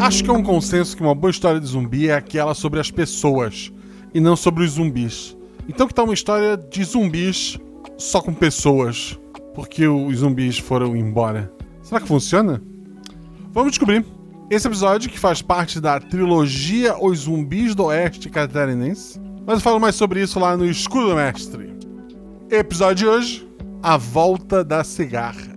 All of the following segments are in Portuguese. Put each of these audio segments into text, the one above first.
Acho que é um consenso que uma boa história de zumbi é aquela sobre as pessoas e não sobre os zumbis. Então que tal uma história de zumbis só com pessoas? Porque os zumbis foram embora. Será que funciona? Vamos descobrir. Esse episódio, que faz parte da trilogia Os Zumbis do Oeste Catarinense, mas eu falo mais sobre isso lá no Escudo Mestre. Episódio de hoje: A Volta da Cigarra.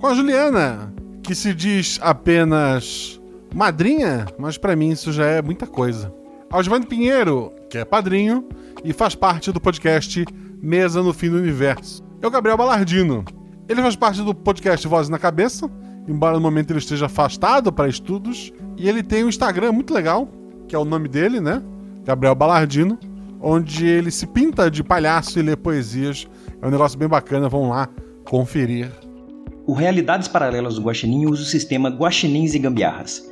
Com a Juliana, que se diz apenas madrinha, mas para mim isso já é muita coisa. Algivanni Pinheiro, que é padrinho e faz parte do podcast Mesa no Fim do Universo. É o Gabriel Balardino. Ele faz parte do podcast Vozes na Cabeça, embora no momento ele esteja afastado para estudos. E ele tem um Instagram muito legal, que é o nome dele, né? Gabriel Balardino, onde ele se pinta de palhaço e lê poesias. É um negócio bem bacana, vão lá conferir. O Realidades Paralelas do Guaxinim usa o sistema Guaxinins e Gambiarras.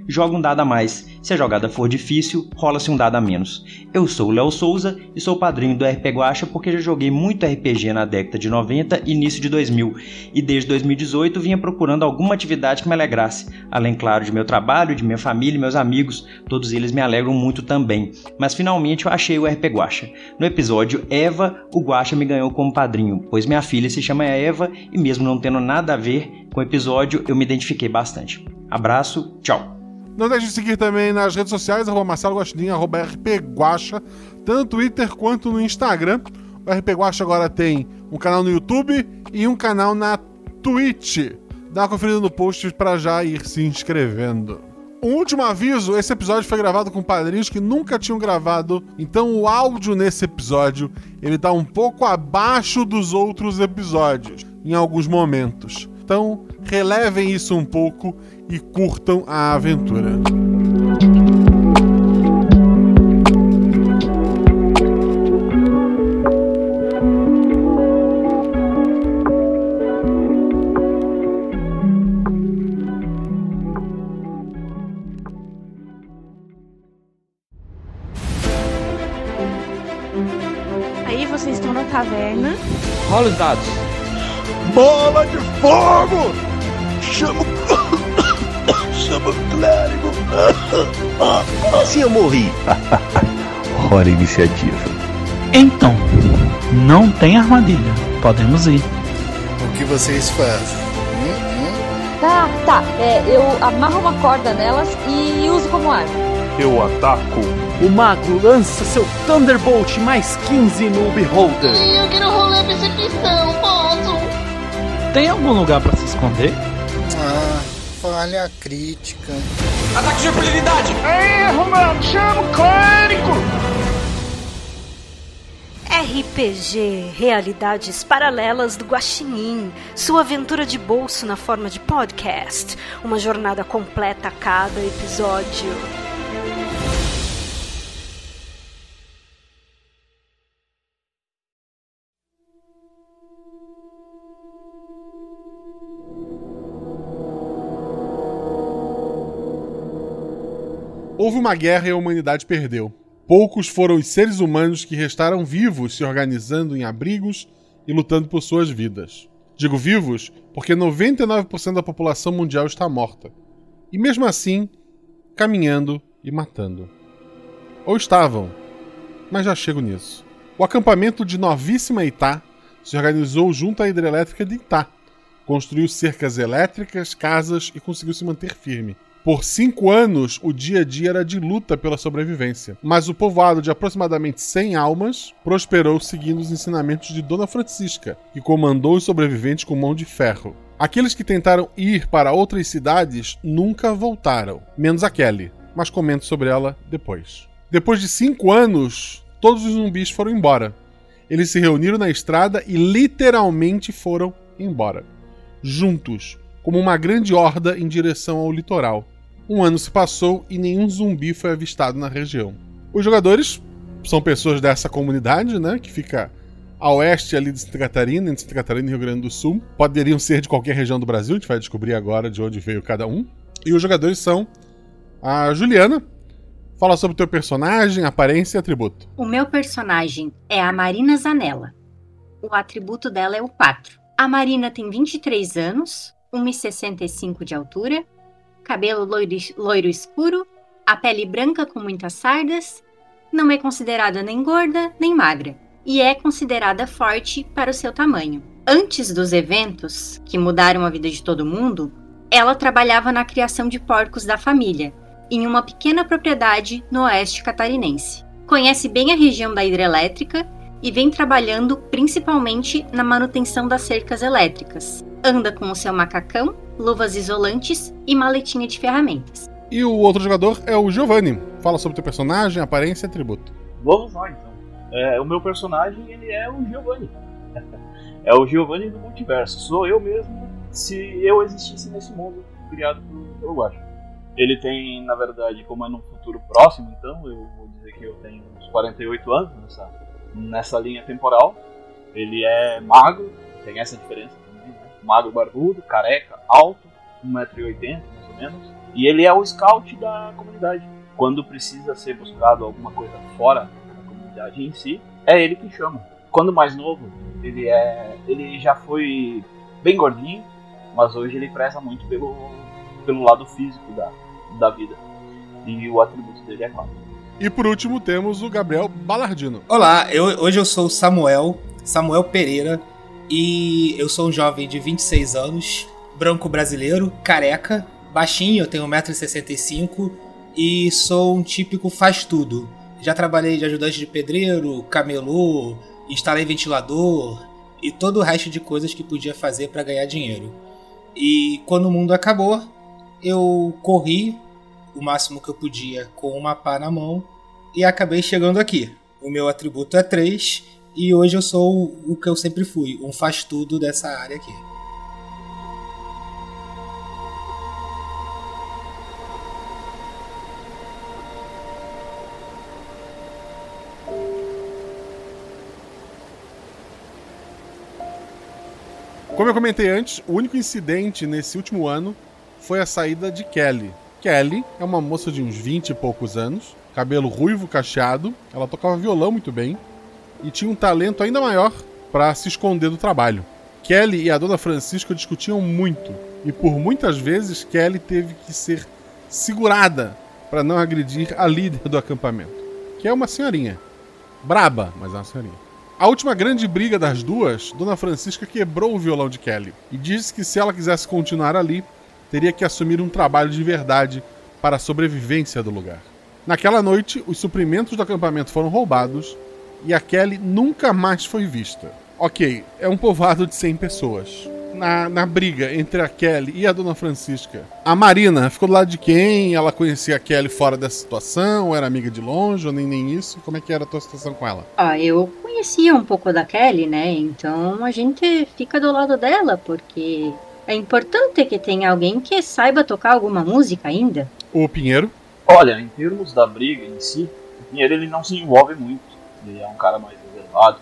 joga um dado a mais. Se a jogada for difícil, rola-se um dado a menos. Eu sou o Léo Souza e sou padrinho do RP Guacha porque já joguei muito RPG na década de 90 e início de 2000, e desde 2018 vinha procurando alguma atividade que me alegrasse, além, claro, de meu trabalho, de minha família e meus amigos, todos eles me alegram muito também. Mas finalmente eu achei o RP Guacha. No episódio Eva, o Guacha me ganhou como padrinho, pois minha filha se chama Eva e mesmo não tendo nada a ver com o episódio, eu me identifiquei bastante. Abraço, tchau! Não deixe de seguir também nas redes sociais, arroba Marcelo Guaxinim, arroba rpguacha, tanto no Twitter quanto no Instagram. O RP Guacha agora tem um canal no YouTube e um canal na Twitch. Dá uma conferida no post para já ir se inscrevendo. Um último aviso: esse episódio foi gravado com padrinhos que nunca tinham gravado, então o áudio nesse episódio ele tá um pouco abaixo dos outros episódios em alguns momentos. Então relevem isso um pouco e curtam a aventura. Aí vocês estão na taverna. Rola os dados. Bola de fogo! Chama. Chama clérigo! Assim eu morri. Hora iniciativa. Então, não tem armadilha. Podemos ir. O que vocês fazem? Hum, hum? Tá, tá. É, eu amarro uma corda nelas e uso como arma. Eu ataco. O mago lança seu Thunderbolt mais 15 no Beholder. Eu quero rolar percepção, posso? Tem algum lugar para se esconder? Ah, falha crítica. Ataque de impunidade! Erro, mano! Chama o clérigo! RPG Realidades Paralelas do Guaxinim. Sua aventura de bolso na forma de podcast. Uma jornada completa a cada episódio. Houve uma guerra e a humanidade perdeu. Poucos foram os seres humanos que restaram vivos se organizando em abrigos e lutando por suas vidas. Digo vivos porque 99% da população mundial está morta. E mesmo assim, caminhando e matando. Ou estavam, mas já chego nisso. O acampamento de Novíssima Itá se organizou junto à hidrelétrica de Itá, construiu cercas elétricas, casas e conseguiu se manter firme. Por cinco anos, o dia a dia era de luta pela sobrevivência, mas o povoado de aproximadamente 100 almas prosperou seguindo os ensinamentos de Dona Francisca, que comandou os sobreviventes com mão de ferro. Aqueles que tentaram ir para outras cidades nunca voltaram, menos a Kelly, mas comento sobre ela depois. Depois de cinco anos, todos os zumbis foram embora. Eles se reuniram na estrada e literalmente foram embora. Juntos, como uma grande horda em direção ao litoral. Um ano se passou e nenhum zumbi foi avistado na região. Os jogadores são pessoas dessa comunidade, né? Que fica a oeste ali de Santa Catarina, entre Santa Catarina e Rio Grande do Sul. Poderiam ser de qualquer região do Brasil, a gente vai descobrir agora de onde veio cada um. E os jogadores são a Juliana. Fala sobre o teu personagem, aparência e atributo. O meu personagem é a Marina Zanella. O atributo dela é o 4. A Marina tem 23 anos, 1,65 de altura, cabelo loiro, loiro escuro, a pele branca com muitas sardas, não é considerada nem gorda nem magra e é considerada forte para o seu tamanho. Antes dos eventos, que mudaram a vida de todo mundo, ela trabalhava na criação de porcos da família, em uma pequena propriedade no oeste catarinense. Conhece bem a região da hidrelétrica e vem trabalhando principalmente na manutenção das cercas elétricas. Anda com o seu macacão, luvas isolantes e maletinha de ferramentas. E o outro jogador é o Giovanni. Fala sobre teu personagem, aparência e atributo. Vamos lá então. É, o meu personagem ele é o Giovanni. é o Giovanni do multiverso. Sou eu mesmo se eu existisse nesse mundo criado pelo Guacho. Ele tem, na verdade, como é num futuro próximo, então eu vou dizer que eu tenho uns 48 anos nessa, nessa linha temporal. Ele é magro, tem essa diferença também, né? Magro, barbudo, careca, alto, 1,80m mais ou menos. E ele é o scout da comunidade. Quando precisa ser buscado alguma coisa fora comunidade em si, é ele que chama. Quando mais novo, ele é, ele já foi bem gordinho, mas hoje ele preza muito pelo, pelo lado físico da, da vida. E o atributo dele é claro. E por último temos o Gabriel Balardino. Olá, eu, hoje eu sou o Samuel, Samuel Pereira, e eu sou um jovem de 26 anos, branco brasileiro, careca, baixinho, eu tenho 1,65m e sou um típico faz-tudo. Já trabalhei de ajudante de pedreiro, camelô, instalei ventilador e todo o resto de coisas que podia fazer para ganhar dinheiro. E quando o mundo acabou, eu corri o máximo que eu podia com uma pá na mão e acabei chegando aqui. O meu atributo é 3 e hoje eu sou o que eu sempre fui, um faz-tudo dessa área aqui. Como eu comentei antes, o único incidente nesse último ano foi a saída de Kelly. Kelly é uma moça de uns 20 e poucos anos, cabelo ruivo cacheado, ela tocava violão muito bem e tinha um talento ainda maior para se esconder do trabalho. Kelly e a dona Francisca discutiam muito e por muitas vezes Kelly teve que ser segurada para não agredir a líder do acampamento, que é uma senhorinha. Braba, mas é uma senhorinha. A última grande briga das duas, Dona Francisca quebrou o violão de Kelly e disse que se ela quisesse continuar ali, teria que assumir um trabalho de verdade para a sobrevivência do lugar. Naquela noite, os suprimentos do acampamento foram roubados e a Kelly nunca mais foi vista. Ok, é um povoado de 100 pessoas na, na briga entre a Kelly e a Dona Francisca, a Marina ficou do lado de quem? Ela conhecia a Kelly fora dessa situação? Ou era amiga de longe? Ou nem, nem isso? Como é que era a tua situação com ela? Ah, eu conhecia um pouco da Kelly, né? Então a gente fica do lado dela, porque é importante que tenha alguém que saiba tocar alguma música ainda. O Pinheiro? Olha, em termos da briga em si, o Pinheiro ele não se envolve muito. Ele é um cara mais reservado.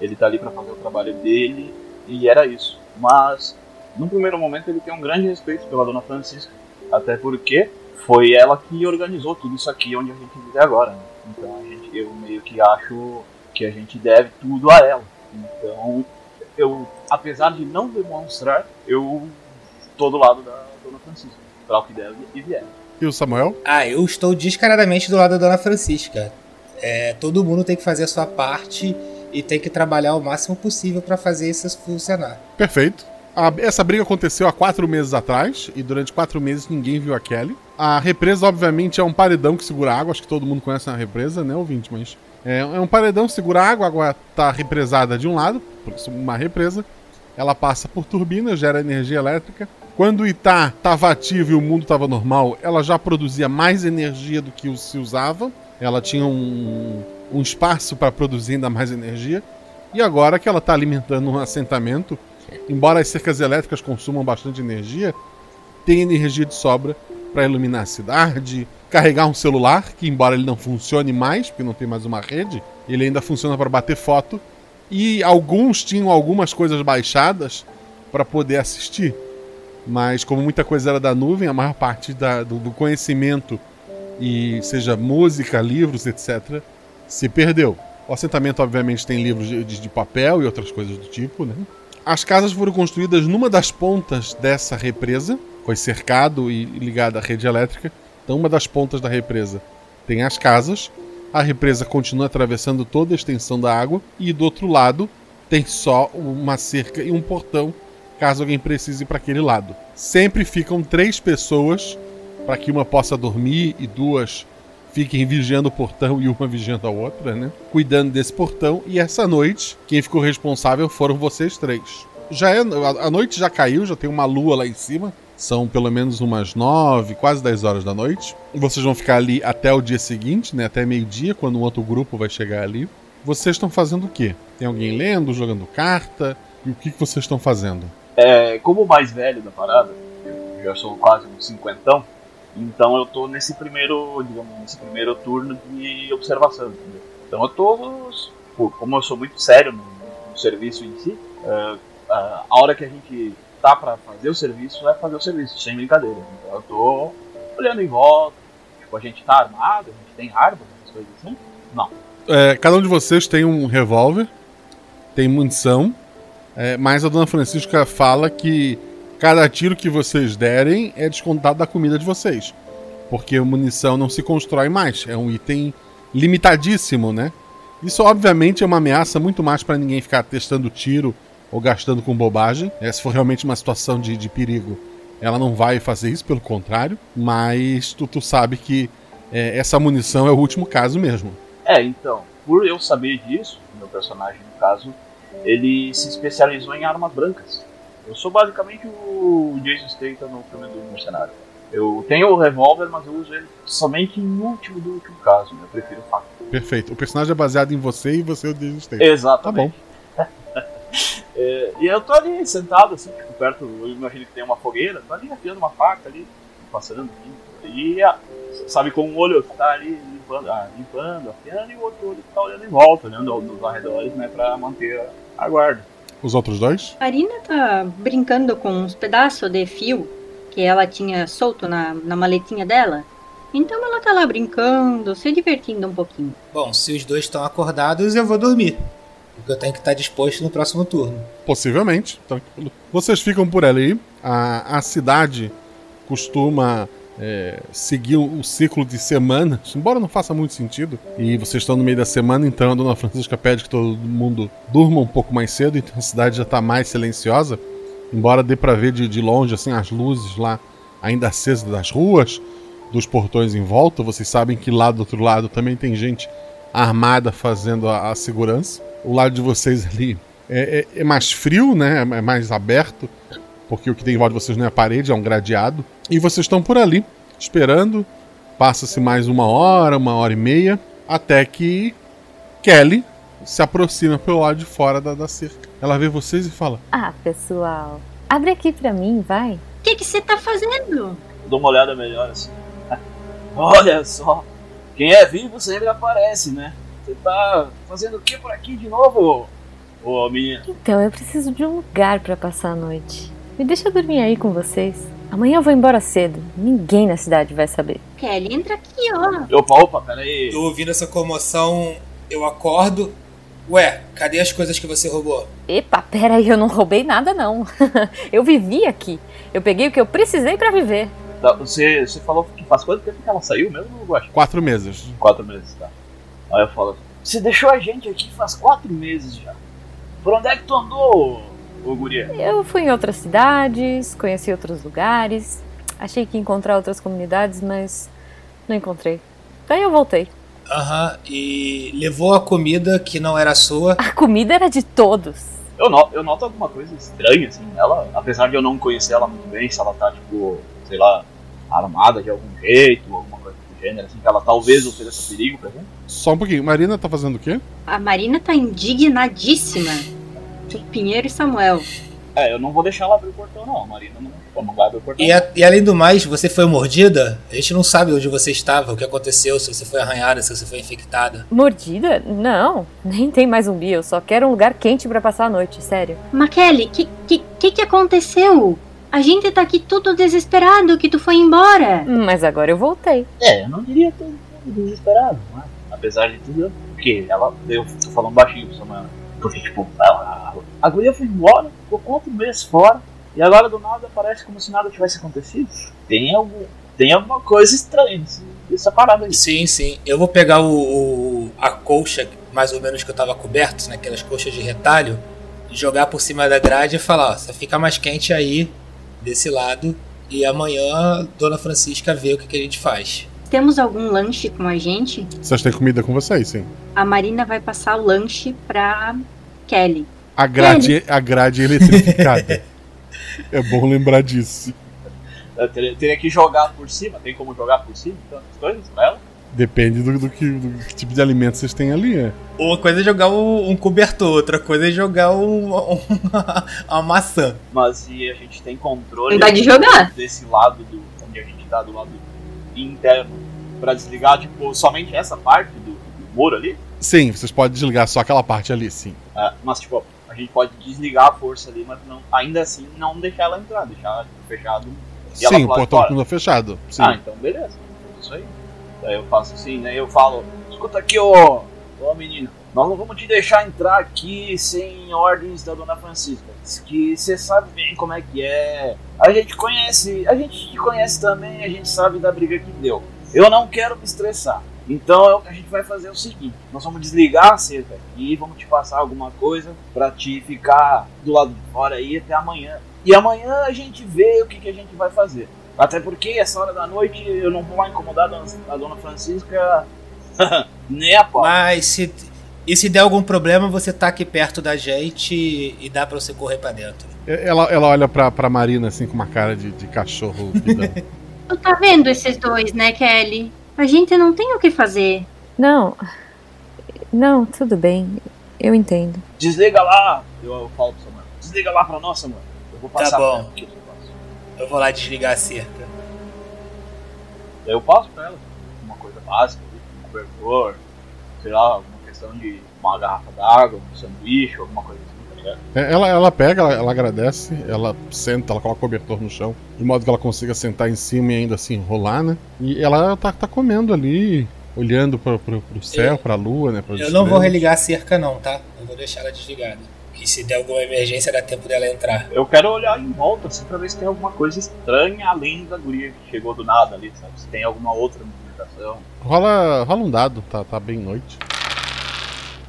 Ele tá ali para fazer o trabalho dele e era isso. Mas, num primeiro momento, ele tem um grande respeito pela Dona Francisca. Até porque foi ela que organizou tudo isso aqui onde a gente vive agora. Né? Então, a gente, eu meio que acho que a gente deve tudo a ela. Então, eu, apesar de não demonstrar, eu tô do lado da Dona Francisca. Para o que deve e vier. E o Samuel? Ah, eu estou descaradamente do lado da Dona Francisca. É, todo mundo tem que fazer a sua parte e tem que trabalhar o máximo possível para fazer isso funcionar. Perfeito. A, essa briga aconteceu há quatro meses atrás e durante quatro meses ninguém viu a Kelly. A represa, obviamente, é um paredão que segura água. Acho que todo mundo conhece a represa, né, ouvinte? Mas é, é um paredão segura água. A água está represada de um lado, por isso uma represa. Ela passa por turbina, gera energia elétrica. Quando o Itá estava ativo e o mundo estava normal, ela já produzia mais energia do que se usava. Ela tinha um, um espaço para produzir ainda mais energia. E agora que ela está alimentando um assentamento, embora as cercas elétricas consumam bastante energia, tem energia de sobra para iluminar a cidade, carregar um celular, que embora ele não funcione mais, porque não tem mais uma rede, ele ainda funciona para bater foto. E alguns tinham algumas coisas baixadas para poder assistir. Mas como muita coisa era da nuvem, a maior parte da, do, do conhecimento, e seja música, livros, etc., se perdeu. O assentamento, obviamente, tem livros de, de, papel e outras coisas do tipo, né? As casas foram construídas numa das pontas dessa represa, foi cercado e ligado à rede elétrica. Então, uma das pontas da represa tem as casas, a represa continua atravessando toda a extensão da água, e do outro lado tem só uma cerca e um portão, caso alguém precise ir para aquele lado. Sempre ficam três pessoas para que uma possa dormir e duas fiquem vigiando o portão e uma vigiando a outra, né? Cuidando desse portão. E essa noite, quem ficou responsável foram vocês três. Já é, a noite já caiu, já tem uma lua lá em cima. São pelo menos umas nove, quase dez horas da noite. Vocês vão ficar ali até o dia seguinte, né? Até meio-dia, quando um outro grupo vai chegar ali. Vocês estão fazendo o quê? Tem alguém lendo, jogando carta? E o que, que vocês estão fazendo? É, como o mais velho da parada, eu já sou quase um cinquentão, então eu tô nesse primeiro, digamos, nesse primeiro turno de observação, entendeu? Então eu tô, como eu sou muito sério no, no serviço em si, uh, uh, a hora que a gente tá para fazer o serviço é fazer o serviço, sem brincadeira. Então eu tô olhando em volta, tipo, a gente tá armado, a gente tem armas, essas coisas assim? Não. É, cada um de vocês tem um revólver, tem munição, é, mas a dona Francisca fala que cada tiro que vocês derem é descontado da comida de vocês. Porque munição não se constrói mais. É um item limitadíssimo, né? Isso, obviamente, é uma ameaça muito mais para ninguém ficar testando tiro ou gastando com bobagem. É, se for realmente uma situação de, de perigo, ela não vai fazer isso, pelo contrário. Mas tu, tu sabe que é, essa munição é o último caso mesmo. É, então, por eu saber disso, meu personagem, no caso, ele se especializou em armas brancas. Eu sou basicamente o Jason Statham no filme do Mercenário. Eu tenho o revólver, mas eu uso ele somente em último do último caso. Né? Eu prefiro o faca. Perfeito. O personagem é baseado em você e você é o Jason Statham. Exatamente. Tá bom. É, e eu tô ali sentado, assim, tipo, perto, eu imagino que tem uma fogueira, tô ali afiando uma faca ali, passando aqui. E sabe, com um olho que tá ali limpando, ah, limpando, afiando, e o outro olho que tá olhando em volta, olhando nos arredores, né, pra manter a guarda. Os outros dois? A Arina tá brincando com uns pedaços de fio que ela tinha solto na, na maletinha dela. Então ela tá lá brincando, se divertindo um pouquinho. Bom, se os dois estão acordados, eu vou dormir. Porque eu tenho que estar disposto no próximo turno. Possivelmente. Tranquilo. Vocês ficam por ali. A, a cidade costuma é, seguir o, ciclo de semanas, embora não faça muito sentido. E vocês estão no meio da semana, então a Dona Francisca pede que todo mundo durma um pouco mais cedo, então a cidade já está mais silenciosa. Embora dê para ver de, de longe assim as luzes lá ainda acesas das ruas, dos portões em volta. Vocês sabem que lá do outro lado também tem gente armada fazendo a, a segurança. O lado de vocês ali é, é, é mais frio, né? É mais aberto porque o que tem em volta de vocês não é a parede, é um gradeado. E vocês estão por ali, esperando. Passa-se mais uma hora, uma hora e meia, até que Kelly se aproxima pelo lado de fora da, da cerca. Ela vê vocês e fala: Ah, pessoal, abre aqui pra mim, vai. O que você tá fazendo? Dou uma olhada melhor assim. Olha só, quem é vivo sempre aparece, né? Você tá fazendo o que por aqui de novo, ô menina? Então, eu preciso de um lugar para passar a noite. Me deixa dormir aí com vocês. Amanhã eu vou embora cedo. Ninguém na cidade vai saber. Kelly, entra aqui, ó. Opa, opa, peraí. Tô ouvindo essa comoção, eu acordo. Ué, cadê as coisas que você roubou? Epa, pera aí, eu não roubei nada não. eu vivi aqui. Eu peguei o que eu precisei para viver. Tá, você, você falou que faz quanto tempo que ela saiu mesmo, Guaxa? Quatro meses. Quatro meses, tá. Aí eu falo, você deixou a gente aqui faz quatro meses já. Por onde é que tu andou, ô guria? Eu fui em outras cidades, conheci outros lugares. Achei que ia encontrar outras comunidades, mas não encontrei. Daí eu voltei. Aham, uhum, e levou a comida que não era sua. A comida era de todos. Eu noto, eu noto alguma coisa estranha, assim, ela, apesar de eu não conhecer ela muito bem, se ela tá, tipo, sei lá, armada de algum jeito, alguma coisa gênero, assim, que ela talvez ofereça perigo pra gente. Só um pouquinho, Marina tá fazendo o quê? A Marina tá indignadíssima. Pinheiro e Samuel. É, eu não vou deixar ela abrir o portão, não. A Marina não, não vai abrir o portão. E, a- e além do mais, você foi mordida? A gente não sabe onde você estava, o que aconteceu, se você foi arranhada, se você foi infectada. Mordida? Não, nem tem mais zumbi. Eu só quero um lugar quente pra passar a noite, sério. Maquele, que, que que que aconteceu? A gente tá aqui tudo desesperado que tu foi embora. Mas agora eu voltei. É, eu não diria tão desesperado, não é? Apesar de tudo, porque ela. Eu tô falando baixinho pra Samuel. Porque, tipo, a, a guria foi embora, ficou quatro meses fora, e agora do nada parece como se nada tivesse acontecido. Tem algum. Tem alguma coisa estranha nessa parada aí. Sim, sim. Eu vou pegar o, o- a colcha, mais ou menos que eu tava coberto, naquelas colchas de retalho, e jogar por cima da grade e falar, ó, você fica mais quente aí, desse lado, e amanhã Dona Francisca vê o que, que a gente faz. Temos algum lanche com a gente? Vocês têm comida com vocês, sim. A Marina vai passar o lanche pra Kelly. A grade, a grade é eletrificada. é bom lembrar disso. Eu teria, teria que jogar por cima, tem como jogar por cima, tantas coisas com ela? Depende do, do que, do que tipo de alimento vocês têm ali, é. Uma coisa é jogar um, um cobertor, outra coisa é jogar um- uma, uma maçã. Mas e a gente tem controle de jogar. desse lado do. onde a gente tá do lado interno pra desligar, tipo, somente essa parte do, do muro ali? Sim, vocês podem desligar só aquela parte ali, sim. Ah, mas tipo, a gente pode desligar a força ali, mas não, ainda assim não deixar ela entrar, deixar ela fechado e ela Sim, o portão continua fechado. Sim. Ah, então beleza. Isso aí. Daí eu faço assim, né? Eu falo, escuta aqui, ô, ô menina, nós não vamos te deixar entrar aqui sem ordens da dona Francisca. Que você sabe bem como é que é. A gente conhece, a gente te conhece também, a gente sabe da briga que deu. Eu não quero me estressar. Então eu- a gente vai fazer o seguinte: nós vamos desligar a cerca aqui, vamos te passar alguma coisa pra te ficar do lado de fora aí até amanhã. E amanhã a gente vê o que, que a gente vai fazer. Até porque essa hora da noite eu não vou lá incomodar a dona, Francisca nem a pau. Mas se. E se der algum problema, você tá aqui perto da gente e dá pra você correr pra dentro. Ela, ela olha pra, pra Marina assim com uma cara de, de cachorro. Tu tá vendo esses dois, né, Kelly? A gente não tem o que fazer. Não. Não, tudo bem. Eu entendo. Desliga lá, eu, eu falo pro Samuel. Desliga lá pra nós, Samuel. Eu vou passar Tá bom. pra ela. Eu vou lá desligar a cerca. Daí eu passo pra ela uma coisa básica, um cobertor, sei lá, alguma questão de uma garrafa d'água, um sanduíche, alguma coisa assim, tá ligado? É, ela, ela pega, ela, ela agradece, ela senta, ela coloca o cobertor no chão, de modo que ela consiga sentar em cima e ainda assim rolar, né? E ela tá, tá comendo ali, olhando pro, pro, pro céu, pra lua, né? Eu não vou religar a cerca, não, tá? Eu vou deixar ela desligada. E se der alguma emergência, dá tempo dela entrar. Eu quero olhar em volta, assim, pra ver se tem alguma coisa estranha além da guria que chegou do nada ali, sabe? Se tem alguma outra movimentação. Rola, rola um dado, tá, tá bem noite.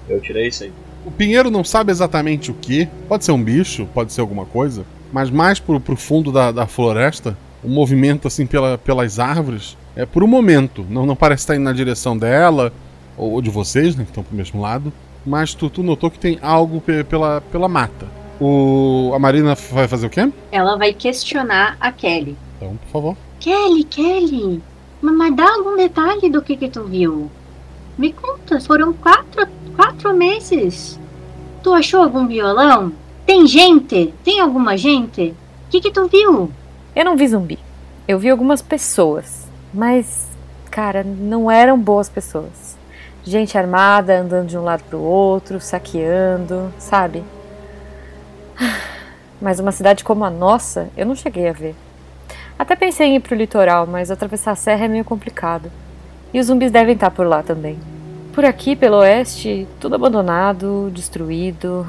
Eu tirei isso aí. O Pinheiro não sabe exatamente o que. Pode ser um bicho, pode ser alguma coisa. Mas mais pro, pro fundo da, da floresta, o movimento assim pela, pelas árvores é por um momento. Não, não parece estar indo na direção dela ou, ou de vocês, né? Que estão pro mesmo lado. Mas tu, tu notou que tem algo pe- pela, pela mata. O, a Marina vai fazer o quê? Ela vai questionar a Kelly. Então, por favor. Kelly, Kelly, mas dá algum detalhe do que que tu viu? Me conta, foram quatro, quatro meses. Tu achou algum violão? Tem gente? Tem alguma gente? O que que tu viu? Eu não vi zumbi. Eu vi algumas pessoas. Mas, cara, não eram boas pessoas. Gente armada, andando de um lado pro outro, saqueando, sabe? Mas uma cidade como a nossa, eu não cheguei a ver. Até pensei em ir pro litoral, mas atravessar a serra é meio complicado. E os zumbis devem estar por lá também. Por aqui, pelo oeste, tudo abandonado, destruído.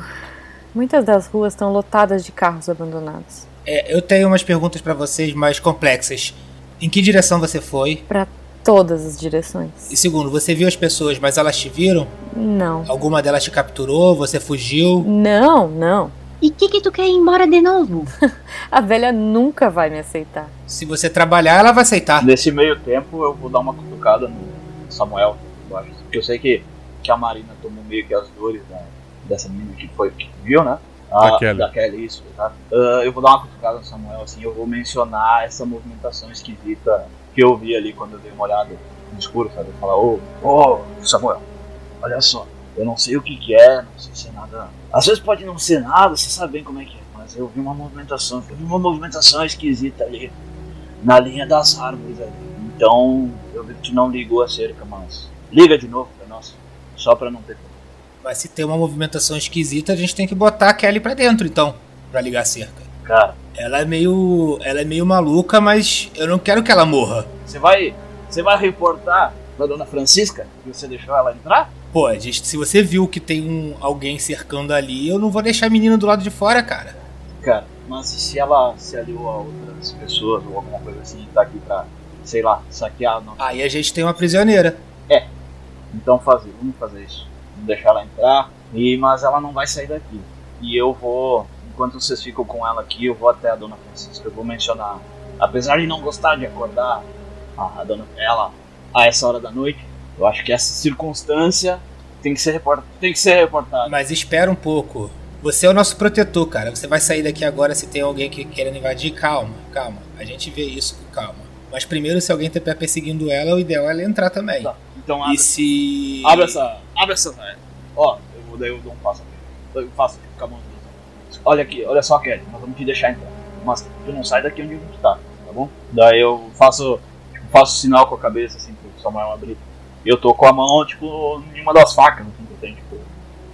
Muitas das ruas estão lotadas de carros abandonados. É, eu tenho umas perguntas pra vocês mais complexas. Em que direção você foi? Pra todas as direções. E segundo, você viu as pessoas, mas elas te viram? Não. Alguma delas te capturou? Você fugiu? Não, não. E que que tu quer ir embora de novo? A velha nunca vai me aceitar. Se você trabalhar, ela vai aceitar. Nesse meio tempo eu vou dar uma cutucada no Samuel. Porque eu sei que, que a Marina tomou meio que as dores da, dessa menina que foi que viu, né? Da Kelly. Da Kelly, isso, tá? Ah, eu vou dar uma cutucada no Samuel, assim, eu vou mencionar essa movimentação esquisita que eu vi ali quando eu dei uma olhada no escuro, sabe? Falar, ô, ô, Samuel, olha só, eu não sei o que, que é, não sei se é nada. Às vezes pode não ser nada, você sabe bem como é que é, mas mas eu vi uma movimentação, eu vi uma movimentação esquisita ali, na linha das árvores ali. Então, eu vi que tu não ligou a cerca, mas liga de novo pra nós, só pra não ter Mas se tem uma movimentação esquisita, a gente tem que botar a Kelly pra dentro, então, pra ligar a cerca. Cara, Ela é meio. Ela é meio maluca, mas eu não quero que ela morra. você vai, você vai reportar pra dona Francisca que você deixou ela entrar? Pô, gente, se você viu que tem um, alguém cercando ali, eu não vou deixar a menina do lado de fora, cara. Cara, mas e se ela se aliou a outras pessoas ou alguma coisa assim e tá aqui pra, sei lá, saquear? Não. Aí a gente tem uma prisioneira. É. Então fazer, vamos fazer isso. Vamos deixar ela entrar, e, mas ela não vai sair daqui. E eu vou, enquanto vocês ficam com ela aqui, eu vou até a dona Francisca, eu vou mencionar. Apesar de não gostar de acordar a, a dona ela a essa hora da noite, eu acho que essa circunstância tem que ser, report, tem que ser reportada. Mas espera um pouco. Você é o nosso protetor, cara. Você vai sair daqui agora se tem alguém que querendo invadir. Calma, calma. A gente vê isso com calma. Mas primeiro, se alguém estiver perseguindo ela, o ideal é ela entrar também. Tá, então E abre, se. abre essa. Abre essa. Ó, eu vou daí eu dou um passo aqui. Eu faço aqui com a mão. Olha aqui, olha só, Kelly, nós vamos te deixar entrar. Mas tu não sai daqui onde gente tá, tá bom? Daí eu faço. Tipo, faço sinal com a cabeça assim pro Samuel abrir. E eu tô com a mão, tipo, em uma das facas assim, que eu tenho, tipo,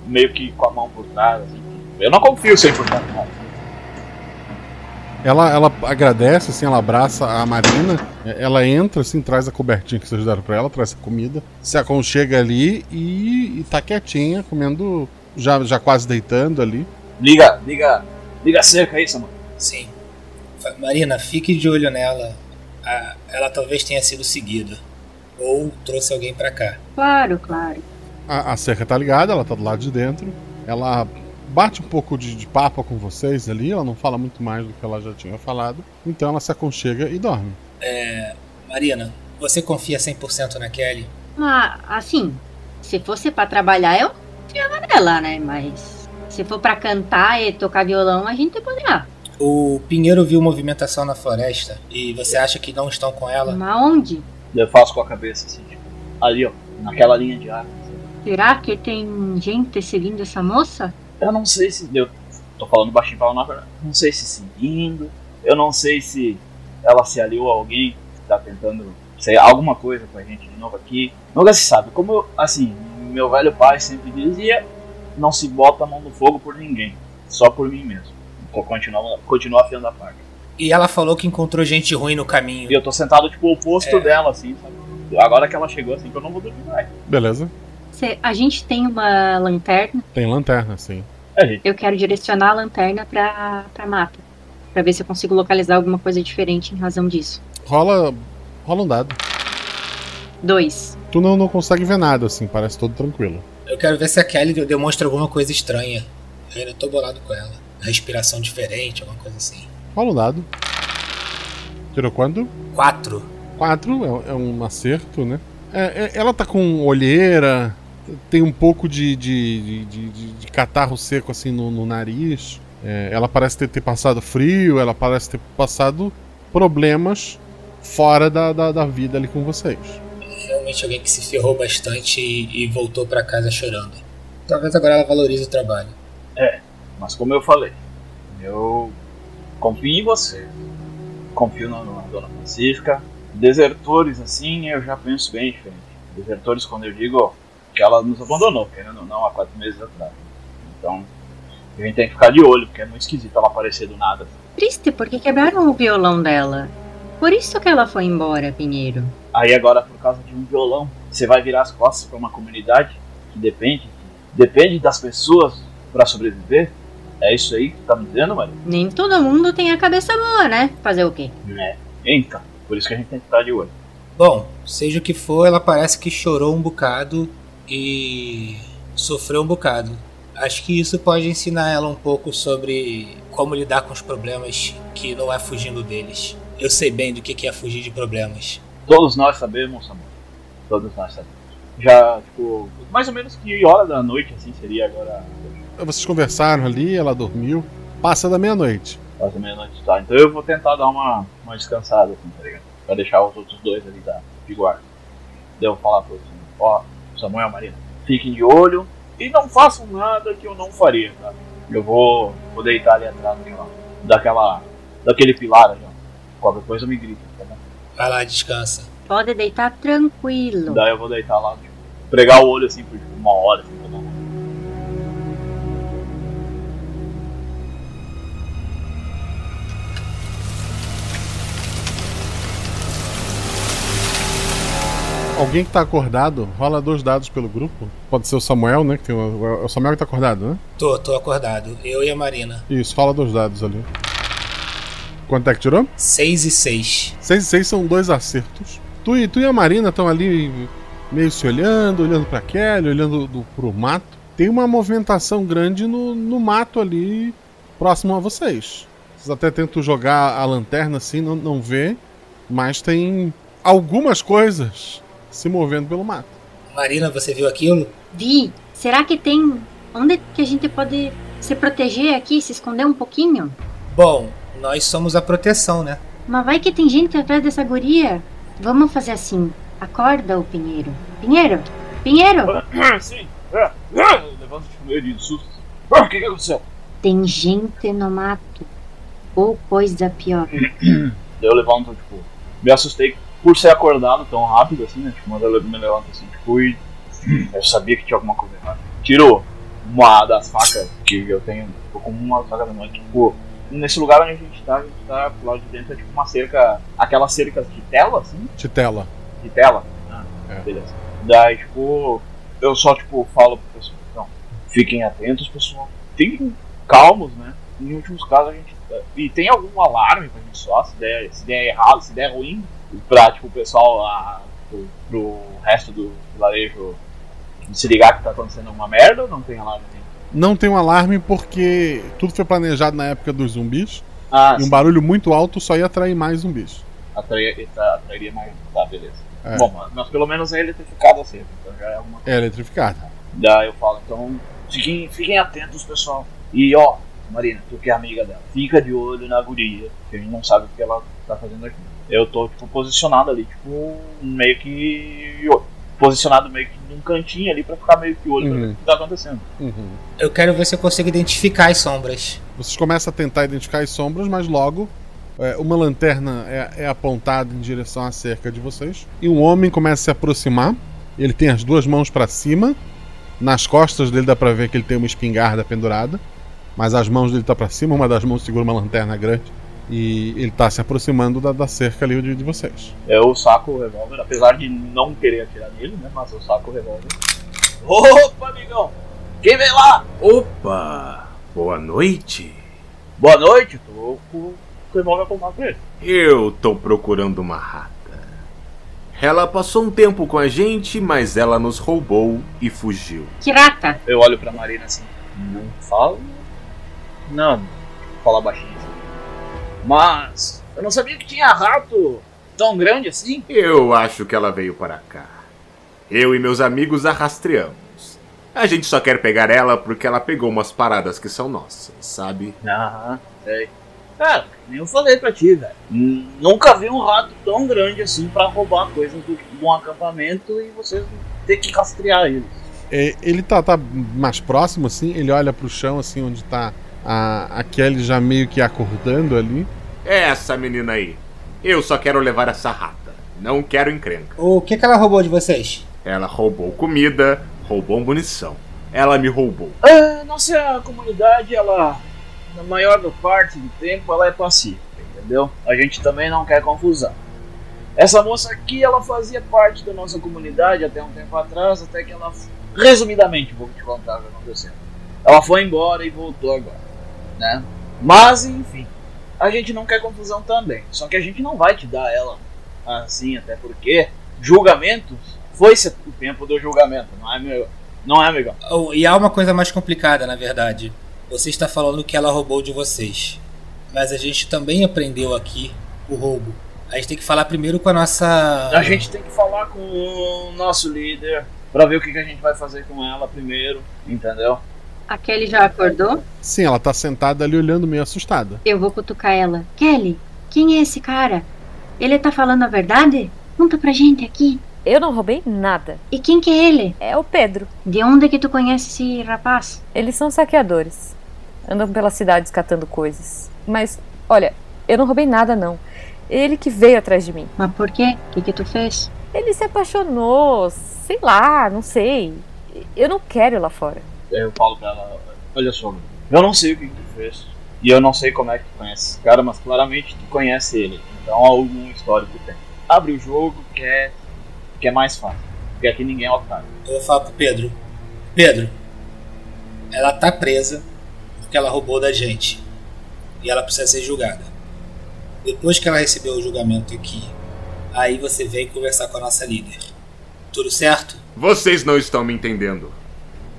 meio que com a mão por trás, assim. Eu não confio 100% não. Ela, ela agradece, assim, ela abraça a Marina. Ela entra, assim, traz a cobertinha que vocês deram pra ela, traz a comida. Se aconchega ali e, e tá quietinha, comendo, já, já quase deitando ali. Liga, liga, liga a cerca aí, Samuel. Sim. Marina, fique de olho nela. Ah, ela talvez tenha sido seguida. Ou trouxe alguém pra cá. Claro, claro. A, a cerca tá ligada, ela tá do lado de dentro. Ela bate um pouco de, de papo com vocês ali, ela não fala muito mais do que ela já tinha falado. Então ela se aconchega e dorme. É. Marina, você confia 100% na Kelly? Ah, assim, se fosse pra trabalhar, eu confiava nela, né? Mas se for pra cantar e tocar violão, a gente poderá. O Pinheiro viu movimentação na floresta e você acha que não estão com ela? Mas onde? Eu faço com a cabeça assim, tipo, ali ó, naquela linha de ar. Será que tem gente seguindo essa moça? Eu não sei se. Eu tô falando baixinho pra verdade. Não sei se seguindo. Eu não sei se ela se aliou a alguém que tá tentando sei, alguma coisa com a gente de novo aqui. Nunca se sabe. Como, eu, assim, meu velho pai sempre dizia: não se bota a mão no fogo por ninguém, só por mim mesmo. Vou continuar, continuar afiando a parte. E ela falou que encontrou gente ruim no caminho. E eu tô sentado, tipo, o oposto É. dela, assim, sabe? Agora que ela chegou, assim, que eu não vou dormir mais. Beleza? Se- a gente tem uma lanterna. Tem lanterna, sim. É. Eu quero direcionar a lanterna pra, pra mata. Pra ver se eu consigo localizar alguma coisa diferente em razão disso. Rola. Rola um dado. Dois. Tu não, não consegue ver nada, assim, parece todo tranquilo. Eu quero ver se a Kelly de- demonstra alguma coisa estranha. Eu ainda tô bolado com ela. Respiração diferente, alguma coisa assim. Rola um dado. Tirou quanto? Quatro. Quatro é, é um acerto, né? É, é- ela tá com olheira, tem um pouco de, de- de- de catarro seco assim no, no nariz. É, ela parece ter, ter passado frio, ela parece ter passado problemas fora da, da, da vida ali com vocês. Realmente alguém que se ferrou bastante e, e voltou pra casa chorando. Talvez agora ela valorize o trabalho. É, mas como eu falei, eu confio em você. Confio na, na Dona Francisca. Desertores, assim, eu já penso bem diferente. Desertores, quando eu digo que ela nos abandonou, querendo ou não, há quatro meses atrás. Então, a gente tem que ficar de olho, porque é muito esquisito ela aparecer do nada. Triste, porque quebraram o violão dela. Por isso que ela foi embora, Pinheiro. Aí agora, por causa de um violão, você vai virar as costas para uma comunidade que depende, depende das pessoas para sobreviver? É isso aí que tá me dizendo, Maria? Nem todo mundo tem a cabeça boa, né? Fazer o quê? É. Então, por isso que a gente tem que estar de olho. Bom, seja o que for, ela parece que chorou um bocado e sofreu um bocado. Acho que isso pode ensinar ela um pouco sobre como lidar com os problemas que não é fugindo deles. Eu sei bem do que que é fugir de problemas. Todos nós sabemos, amor. Todos nós sabemos. Já, tipo, mais ou menos que hora da noite, assim, seria agora. Vocês conversaram ali, ela dormiu. Passa da meia-noite. Quase meia-noite, tá? Então eu vou tentar dar uma, uma descansada, assim, tá ligado? Pra deixar os outros dois ali da, de guarda. Vou falar pra eles, assim, ó, Samuel Marina, fiquem de olho e não façam nada que eu não faria, tá? Eu vou, vou deitar ali atrás daquela, daquela, daquele pilar ali, ó. Qualquer coisa me grita, tá? Vai lá, descansa. Pode deitar tranquilo. Daí eu vou deitar lá, tipo, pregar o olho assim por tipo, uma hora, assim, pra uma- Alguém que tá acordado, rola dois dados pelo grupo. Pode ser o Samuel, né? Que tem o, é o Samuel que tá acordado, né? Tô, tô acordado. Eu e a Marina. Isso, rola dois dados ali. Quanto é que tirou? 6 e 6. 6 e 6 são dois acertos. Tu e, tu e a Marina estão ali meio se olhando, olhando pra Kelly, olhando do, pro mato. Tem uma movimentação grande no, no mato ali, próximo a vocês. Vocês até tentam jogar a lanterna assim, não, não vê, mas tem algumas coisas se movendo pelo mato. Marina, você viu aquilo? Vi, será que tem. Onde que a gente pode se proteger aqui, se esconder um pouquinho? Bom, nós somos a proteção, né? Mas vai que tem gente atrás dessa guria. Vamos fazer assim. Acorda, o Pinheiro. Pinheiro! Pinheiro! Sim. É. É. Levanta tipo meio de susto. Ah, O que que aconteceu? Tem gente no mato. Ou coisa pior. Daí eu levanto, tipo, me assustei por ser acordado tão rápido assim, né? Tipo, mas eu me levanto assim, tipo, e eu sabia que tinha alguma coisa errada. Tiro uma das facas que eu tenho, tô com uma faca na mão, tipo, nesse lugar onde a gente tá, a gente tá lado de dentro, é tipo uma cerca, aquelas cercas de tela, assim, Titela. de tela. Ah, beleza. Daí, tipo, eu só, tipo, falo pro pessoal, não, fiquem atentos, pessoal. Fiquem calmos, né? Em últimos casos a gente. E tem algum alarme pra gente só, se der, se der errado, se der ruim, pra, tipo, o pessoal lá, pro, pro resto do vilarejo se ligar que tá acontecendo alguma merda ou não tem alarme nenhum? Não tem um alarme porque tudo foi planejado na época dos zumbis. Ah, e um sim. barulho muito alto só ia atrair mais zumbis. Atrair, atrairia mais. Tá, beleza. É. Bom, mas, pelo menos é eletrificado assim, então já é alguma É eletrificado. Daí eu falo, então fiquem, fiquem atentos, pessoal. E ó, Marina, tu que é amiga dela, fica de olho na guria, que a gente não sabe o que ela tá fazendo aqui. Eu tô, tipo, posicionado ali, tipo, meio que. Posicionado meio que num cantinho ali pra ficar meio que olho pra ver Uhum. o que tá acontecendo. Eu quero ver se eu consigo identificar as sombras. Vocês começam a tentar identificar as sombras, mas logo é, uma lanterna é, é apontada em direção à cerca de vocês. E um homem começa a se aproximar. Ele tem as duas mãos para cima. Nas costas dele dá pra ver que ele tem uma espingarda pendurada. Mas as mãos dele tá para cima. Uma das mãos segura uma lanterna grande. E ele tá se aproximando da, da cerca ali de, de vocês. Eu saco o revólver, apesar de não querer atirar nele, né? Mas eu saco o revólver. Opa, amigão! Quem vem lá? Opa! Boa noite. Boa noite, tô com o revólver apontado pra ele. Eu tô procurando uma rata. Ela passou um tempo com a gente, mas ela nos roubou e fugiu. Que rata! Eu olho pra Marina assim, não falo. Não, fala baixinho. Mas eu não sabia que tinha rato tão grande assim. Eu acho que ela veio para cá. Eu e meus amigos a rastreamos. A gente só quer pegar ela porque ela pegou umas paradas que são nossas, sabe? Aham, sei. Cara, nem eu falei pra ti, velho. Nunca vi um rato tão grande assim pra roubar coisas do, de um acampamento e vocês ter que rastrear eles. É, ele tá, tá mais próximo, assim. Ele olha pro chão, assim, onde tá a, a Kelly já meio que acordando ali. É essa menina aí. Eu só quero levar essa rata. Não quero encrenca. O que, que ela roubou de vocês? Ela roubou comida, roubou munição. Ela me roubou. Ah, nossa comunidade, ela, na maior parte do tempo, ela é pacífica, entendeu? A gente também não quer confusão. Essa moça aqui, ela fazia parte da nossa comunidade até um tempo atrás, até que ela, resumidamente, vou te contar o que aconteceu. Ela foi embora e voltou agora, né? Mas, enfim, a gente não quer confusão também. Só que a gente não vai te dar ela assim, até porque julgamentos foi-se o tempo do julgamento, não é, meu? Não é, amigão? Oh, e há uma coisa mais complicada, na verdade. Você está falando que ela roubou de vocês. Mas a gente também aprendeu aqui o roubo. A gente tem que falar primeiro com a nossa. A gente tem que falar com o nosso líder pra ver o que, que a gente vai fazer com ela primeiro, entendeu? A Kelly já acordou? Sim, ela tá sentada ali olhando meio assustada. Eu vou cutucar ela. Kelly, quem é esse cara? Ele tá falando a verdade? Conta pra gente aqui. Eu não roubei nada. E quem que é ele? É o Pedro. De onde que tu conhece esse rapaz? Eles são saqueadores. Andam pela cidade catando coisas. Mas, olha, eu não roubei nada, não. Ele que veio atrás de mim. Mas por quê? O que, que tu fez? Ele se apaixonou, sei lá, não sei. Eu não quero ir lá fora. Eu falo pra ela, olha só, eu não sei o que, que tu fez. E eu não sei como é que tu conhece esse cara, mas claramente tu conhece ele. Então algum histórico tem. Abre o jogo que é, que é mais fácil. Porque aqui ninguém é otário. Eu falo pro Pedro. Pedro, ela tá presa porque ela roubou da gente. E ela precisa ser julgada. Depois que ela recebeu o julgamento aqui, aí você vem conversar com a nossa líder. Tudo certo? Vocês não estão me entendendo.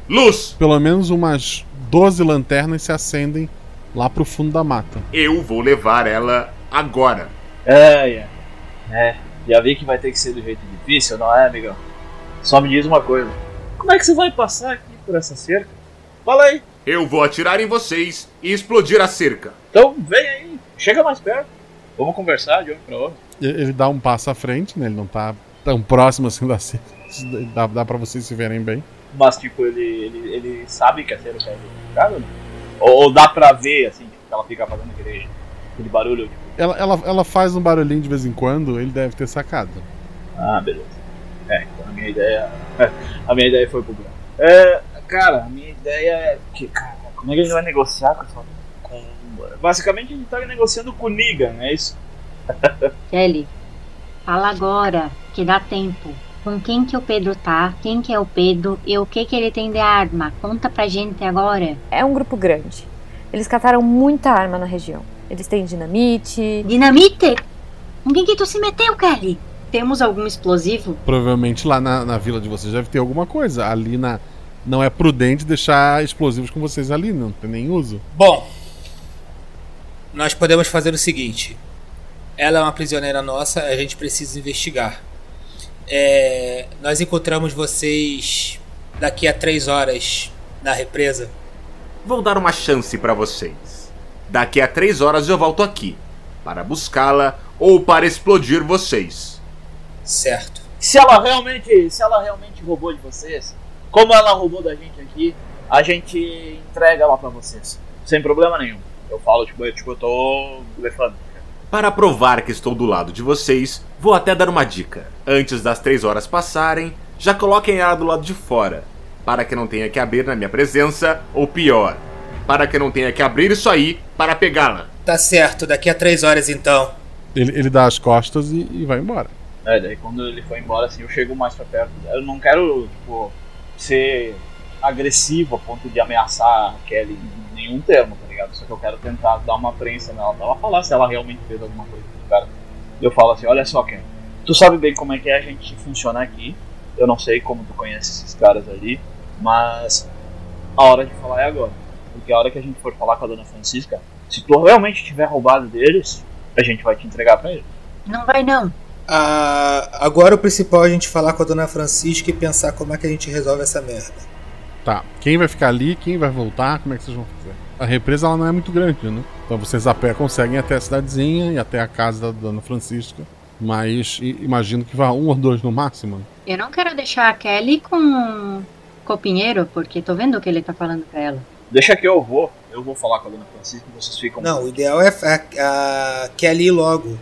Luz! Pelo menos umas 12 lanternas se acendem lá pro fundo da mata. Eu vou levar ela agora. É, é. É, já vi que vai ter que ser do jeito difícil, não é, amigão? Só me diz uma coisa. Como é que você vai passar aqui por essa cerca? Fala aí. Eu vou atirar em vocês e explodir a cerca. Então vem aí, chega mais perto. Vamos conversar de um pra outro. Ele dá um passo à frente, né? Ele não tá tão próximo assim da cerca. Dá, dá pra vocês se verem bem. Mas, tipo, ele, ele, ele sabe que a cerca é identificada, né? Ou, ou dá pra ver, assim, tipo, que ela fica fazendo aquele, aquele barulho. Tipo... Ela, ela, ela faz um barulhinho de vez em quando, ele deve ter sacado. Ah, beleza. É, então a minha ideia. A minha ideia foi pro grão. É, cara, a minha ideia é. Que, cara, como é que a gente vai negociar com essa. Com... Basicamente a gente tá negociando com o Negan, é isso? Kelly, fala agora, que dá tempo. Com quem que o Pedro tá? Quem que é o Pedro? E o que que ele tem de arma? Conta pra gente agora. É um grupo grande. Eles cataram muita arma na região. Eles têm dinamite. Dinamite? Com quem que tu se meteu, Kelly? Temos algum explosivo? Provavelmente lá na, na vila de vocês deve ter alguma coisa. Ali na. Não é prudente deixar explosivos com vocês ali, não tem nem uso. Bom, nós podemos fazer o seguinte: ela é uma prisioneira nossa, a gente precisa investigar. É, nós encontramos vocês daqui a três horas na represa. Vou dar uma chance para vocês. Daqui a três horas eu volto aqui para buscá-la ou para explodir vocês. Certo. Se ela realmente, se ela realmente roubou de vocês, como ela roubou da gente aqui, a gente entrega ela para vocês, sem problema nenhum. Eu falo tipo, eu, tipo, eu tô levando. Para provar que estou do lado de vocês, vou até dar uma dica. Antes das três horas passarem, já coloquem ela do lado de fora, para que não tenha que abrir na minha presença, ou pior, para que não tenha que abrir isso aí para pegá-la. Tá certo, daqui a três horas então. Ele, ele dá as costas e, e vai embora. É, daí quando ele foi embora, assim, eu chego mais pra perto. Eu não quero, tipo, ser agressivo a ponto de ameaçar a Kelly em nenhum termo, ligado? Só que eu quero tentar dar uma prensa nela pra ela falar se ela realmente fez alguma coisa com o cara. Eu falo assim, olha só, Kelly, tu sabe bem como é que é a gente funciona aqui. Eu não sei como tu conhece esses caras ali, mas a hora de falar é agora. Porque a hora que a gente for falar com a dona Francisca, se tu realmente tiver roubado deles, a gente vai te entregar pra eles. Não vai não. Ah, agora o principal é a gente falar com a dona Francisca e pensar como é que a gente resolve essa merda. Tá, quem vai ficar ali, quem vai voltar, como é que vocês vão fazer? A represa ela não é muito grande, né? Então vocês a pé conseguem até a cidadezinha e até a casa da dona Francisca. Mas imagino que vá um ou dois no máximo. né? Eu não quero deixar a Kelly com, com o Pinheiro, porque tô vendo o que ele tá falando pra ela. Deixa que eu vou. Eu vou falar com a dona Francisca e vocês ficam. Não, o ideal é a, a Kelly ir logo.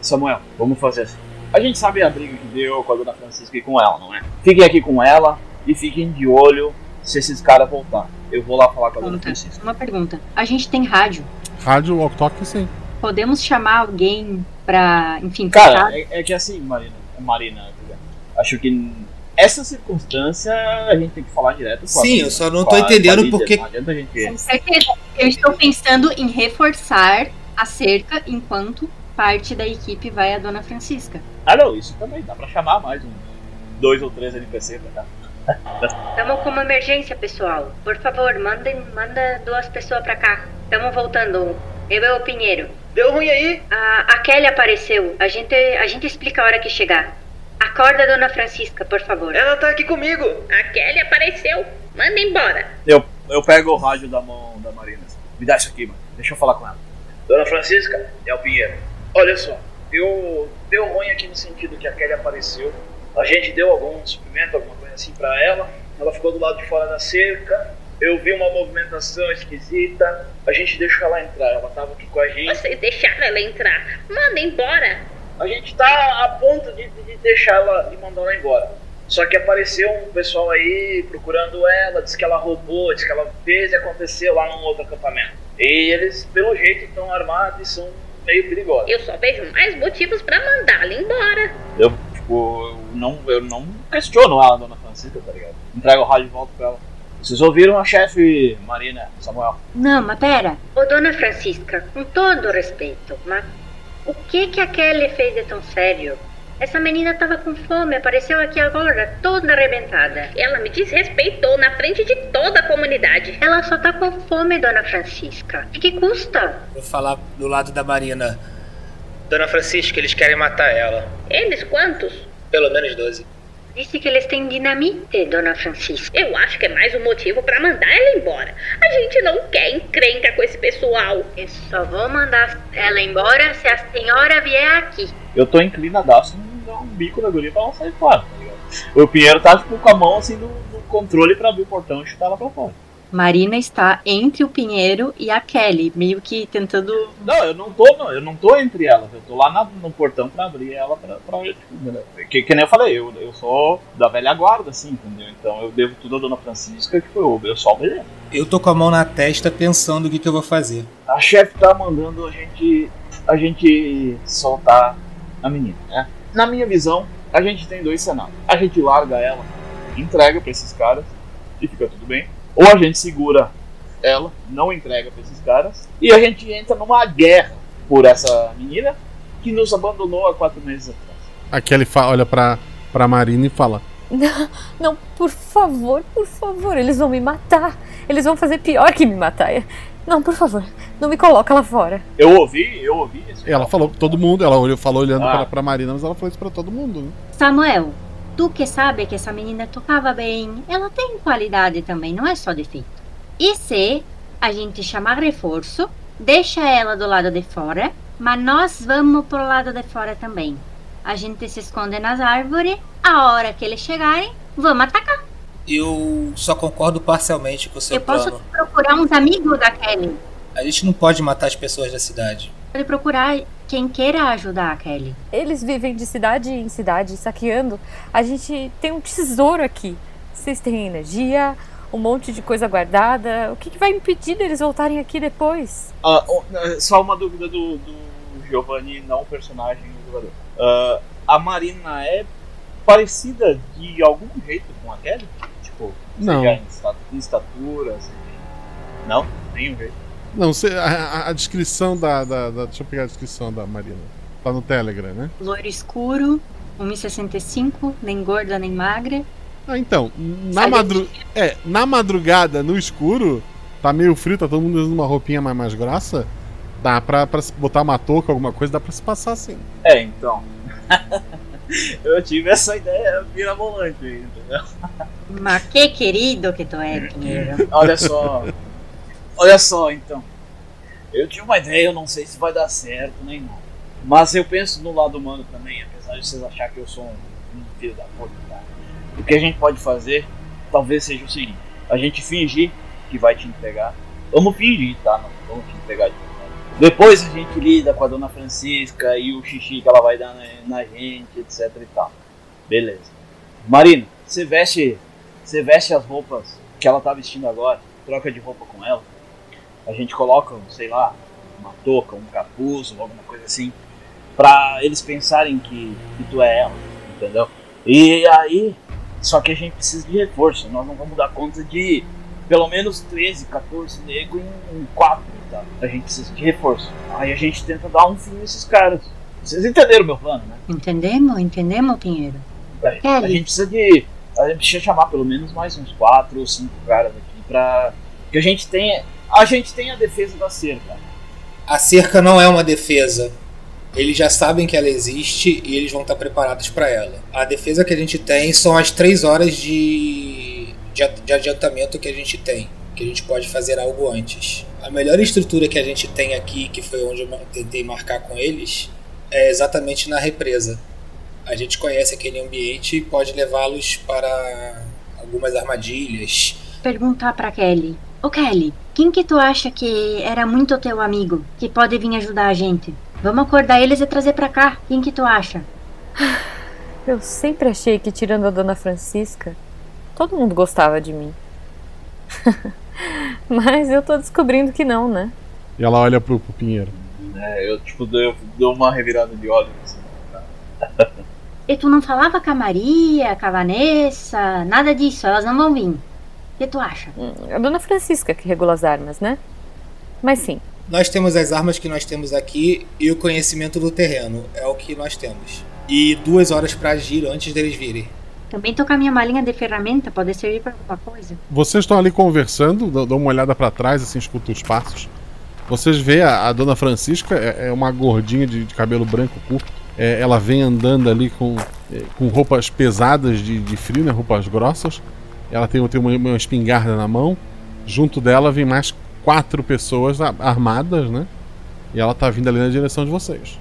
Samuel, vamos fazer assim. A gente sabe a briga que deu com a dona Francisca e com ela, não é? Fiquem aqui com ela e fiquem de olho se esses caras voltar. Eu vou lá falar com a dona. Francisca. Uma pergunta. A gente tem rádio. Rádio, walk talk, sim. Podemos chamar alguém pra, enfim, Cara, é, é que assim, Marina, Marina, acho que essa circunstância a gente tem que falar direto com a Sim, eu só não tô a- entendendo porque-. Com certeza. Eu estou pensando em reforçar a cerca enquanto parte da equipe vai a Dona Francisca. Ah, não, isso também dá pra chamar mais uns dois ou três NPC pra cá. Estamos com uma emergência, pessoal. Por favor, mandem, manda duas pessoas pra cá. Estamos voltando. Eu é o Pinheiro. Deu ruim aí? A, a Kelly apareceu. A gente, a gente explica a hora que chegar. Acorda, Dona Francisca, por favor. Ela tá aqui comigo. A Kelly apareceu. Manda embora. Eu, eu pego o rádio da mão da Marina. Me dá isso aqui, mano. Deixa eu falar com ela. Dona Francisca, é o Pinheiro. Olha só, eu deu ruim aqui no sentido que a Kelly apareceu. A gente deu algum suprimento, alguma coisa assim pra ela. Ela ficou do lado de fora da cerca. Eu vi uma movimentação esquisita. A gente deixou ela entrar. Ela tava aqui com a gente. Vocês deixaram ela entrar. Manda embora. A gente tá a ponto de, de deixar ela e mandar ela embora. Só que apareceu um pessoal aí procurando ela, disse que ela roubou, disse que ela fez e aconteceu lá num outro acampamento. E eles, pelo jeito, estão armados e são meio perigosos. Eu só vejo mais motivos pra mandá-la embora. Eu, tipo, eu não, eu não questiono ela, dona Francisca, tá ligado? Entrego o rádio de volta pra ela. Vocês ouviram a chefe Marina Samuel? Não, mas pera. Ô, dona Francisca, com todo respeito, mas o que que a Kelly fez de tão sério? Essa menina tava com fome, apareceu aqui agora, toda arrebentada. Ela me desrespeitou na frente de toda a comunidade. Ela só tá com fome, dona Francisca. O que custa? Vou falar do lado da Marina. Dona Francisca, eles querem matar ela. Eles quantos? Pelo menos 12. Disse que eles têm dinamite, dona Francisca. Eu acho que é mais um motivo pra mandar ela embora. A gente não quer encrenca com esse pessoal. Eu só vou mandar ela embora se a senhora vier aqui. Eu tô inclinadaço em dar um bico na guria pra ela sair fora, tá ligado? O Pinheiro tá tipo, com a mão assim no, no controle pra abrir o portão e chutar ela pra fora. Marina está entre o Pinheiro e a Kelly, meio que tentando. Não, eu não tô, não, eu não tô entre elas, eu tô lá na- no portão pra abrir ela pra. pra entendeu? que, que nem eu falei, eu, eu sou da velha guarda, assim, entendeu? Então eu devo tudo à dona Francisca, que foi eu, eu só obedeço. Eu tô com a mão na testa pensando o que, que eu vou fazer. A chefe tá mandando a gente. a gente soltar a menina, né? Na minha visão, a gente tem dois cenários. A gente larga ela, entrega pra esses caras e fica tudo bem. Ou a gente segura ela, não entrega pra esses caras, e a gente entra numa guerra por essa menina que nos abandonou há quatro meses atrás. A Kelly fa- olha pra, pra Marina e fala: Não, não, por favor, por favor, eles vão me matar. Eles vão fazer pior que me matar. Não, por favor, não me coloca lá fora. Eu ouvi, eu ouvi isso. Ela falou pra todo mundo, ela olhou, falou olhando Ah. pra, pra Marina, mas ela falou isso pra todo mundo, né? Samuel, tu que sabe que essa menina tocava bem, ela tem qualidade também, não é só defeito. E se a gente chamar reforço, deixa ela do lado de fora, mas nós vamos pro lado de fora também. A gente se esconde nas árvores, a hora que eles chegarem, vamos atacar. Eu só concordo parcialmente com o seu Eu posso plano. procurar uns amigos da Kelly. A gente não pode matar as pessoas da cidade. Pode procurar quem queira ajudar a Kelly. Eles vivem de cidade em cidade, saqueando. A gente tem um tesouro aqui. Vocês têm energia, um monte de coisa guardada. O que, que vai impedir deles voltarem aqui depois? Eh, só uma dúvida do, do Giovanni, não o personagem, o jogador. Ah, a Marina é parecida de algum jeito com a Kelly? Tipo, Não. seja em esta- em estatura, seja... Não? Nenhum jeito. Não, cê- a, a- a descrição da, da- da- Deixa eu pegar a descrição da Marina. Tá no Telegram, né? Loiro escuro, 1,65, nem gorda nem magra. Ah, então, na, madru... é, na madrugada, no escuro, tá meio frio, tá todo mundo usando uma roupinha mais, mais grossa. Dá pra, pra se botar uma touca, alguma coisa, dá pra se passar assim. É, então. Eu tive essa ideia mirabolante aí, entendeu? Mas que querido que tu é, Pinheiro. Olha só. Olha só, então. Eu tive uma ideia, eu não sei se vai dar certo nem não. Mas eu penso no lado humano também, apesar de vocês acharem que eu sou um, um filho da puta, tá? O que a gente pode fazer, talvez seja o seguinte: a gente fingir que vai te entregar. Vamos fingir, tá? Não vamos te entregar de verdade. Depois a gente lida com a dona Francisca e o xixi que ela vai dar na, na gente, etc e tal. Beleza. Marina, você veste, você veste as roupas que ela tá vestindo agora, troca de roupa com ela. A gente coloca, sei lá, uma touca, um capuz alguma coisa assim, pra eles pensarem que, que tu é ela, entendeu? E aí, só que a gente precisa de reforço, nós não vamos dar conta de pelo menos 13, 14 negros em 4, tá? A gente precisa de reforço. Aí a gente tenta dar um fim nesses caras. Vocês entenderam o meu plano, né? Entendemos? Entendemos, Pinheiro? A, a gente precisa de. A gente precisa chamar pelo menos mais uns 4 ou 5 caras aqui pra. Que a gente tenha. A gente tem a defesa da cerca. A cerca não é uma defesa. Eles já sabem que ela existe e eles vão estar preparados para ela. A defesa que a gente tem são as três horas de, de, adiantamento que a gente tem. Que a gente pode fazer algo antes. A melhor estrutura que a gente tem aqui, que foi onde eu tentei marcar com eles, é exatamente na represa. A gente conhece aquele ambiente e pode levá-los para algumas armadilhas. perguntar pra Kelly. Ô Kelly, quem que tu acha que era muito teu amigo, que pode vir ajudar a gente? Vamos acordar eles e trazer pra cá. Quem que tu acha? Eu sempre achei que, tirando a Dona Francisca, todo mundo gostava de mim. Mas eu tô descobrindo que não, né? E ela olha pro, pro Pinheiro. É, eu tipo dou, dou uma revirada de olhos assim. E tu não falava com a Maria, com a Vanessa, nada disso, elas não vão vir. Que tu acha? A Dona Francisca que regula as armas, né? Mas sim. Nós temos as armas que nós temos aqui e o conhecimento do terreno. É o que nós temos. E duas horas para agir antes deles virem. Também tô com a minha malinha de ferramenta, pode servir pra alguma coisa. Vocês estão ali conversando, dá dá uma olhada pra trás, assim, escuta os passos. Vocês vê a, a dona Francisca, é, é uma gordinha de, de cabelo branco curto. É, ela vem andando ali com, é, com roupas pesadas de, de frio, né? Roupas grossas. Ela tem, tem uma, uma espingarda na mão. Junto dela vem mais quatro pessoas armadas, né? E ela tá vindo ali na direção de vocês.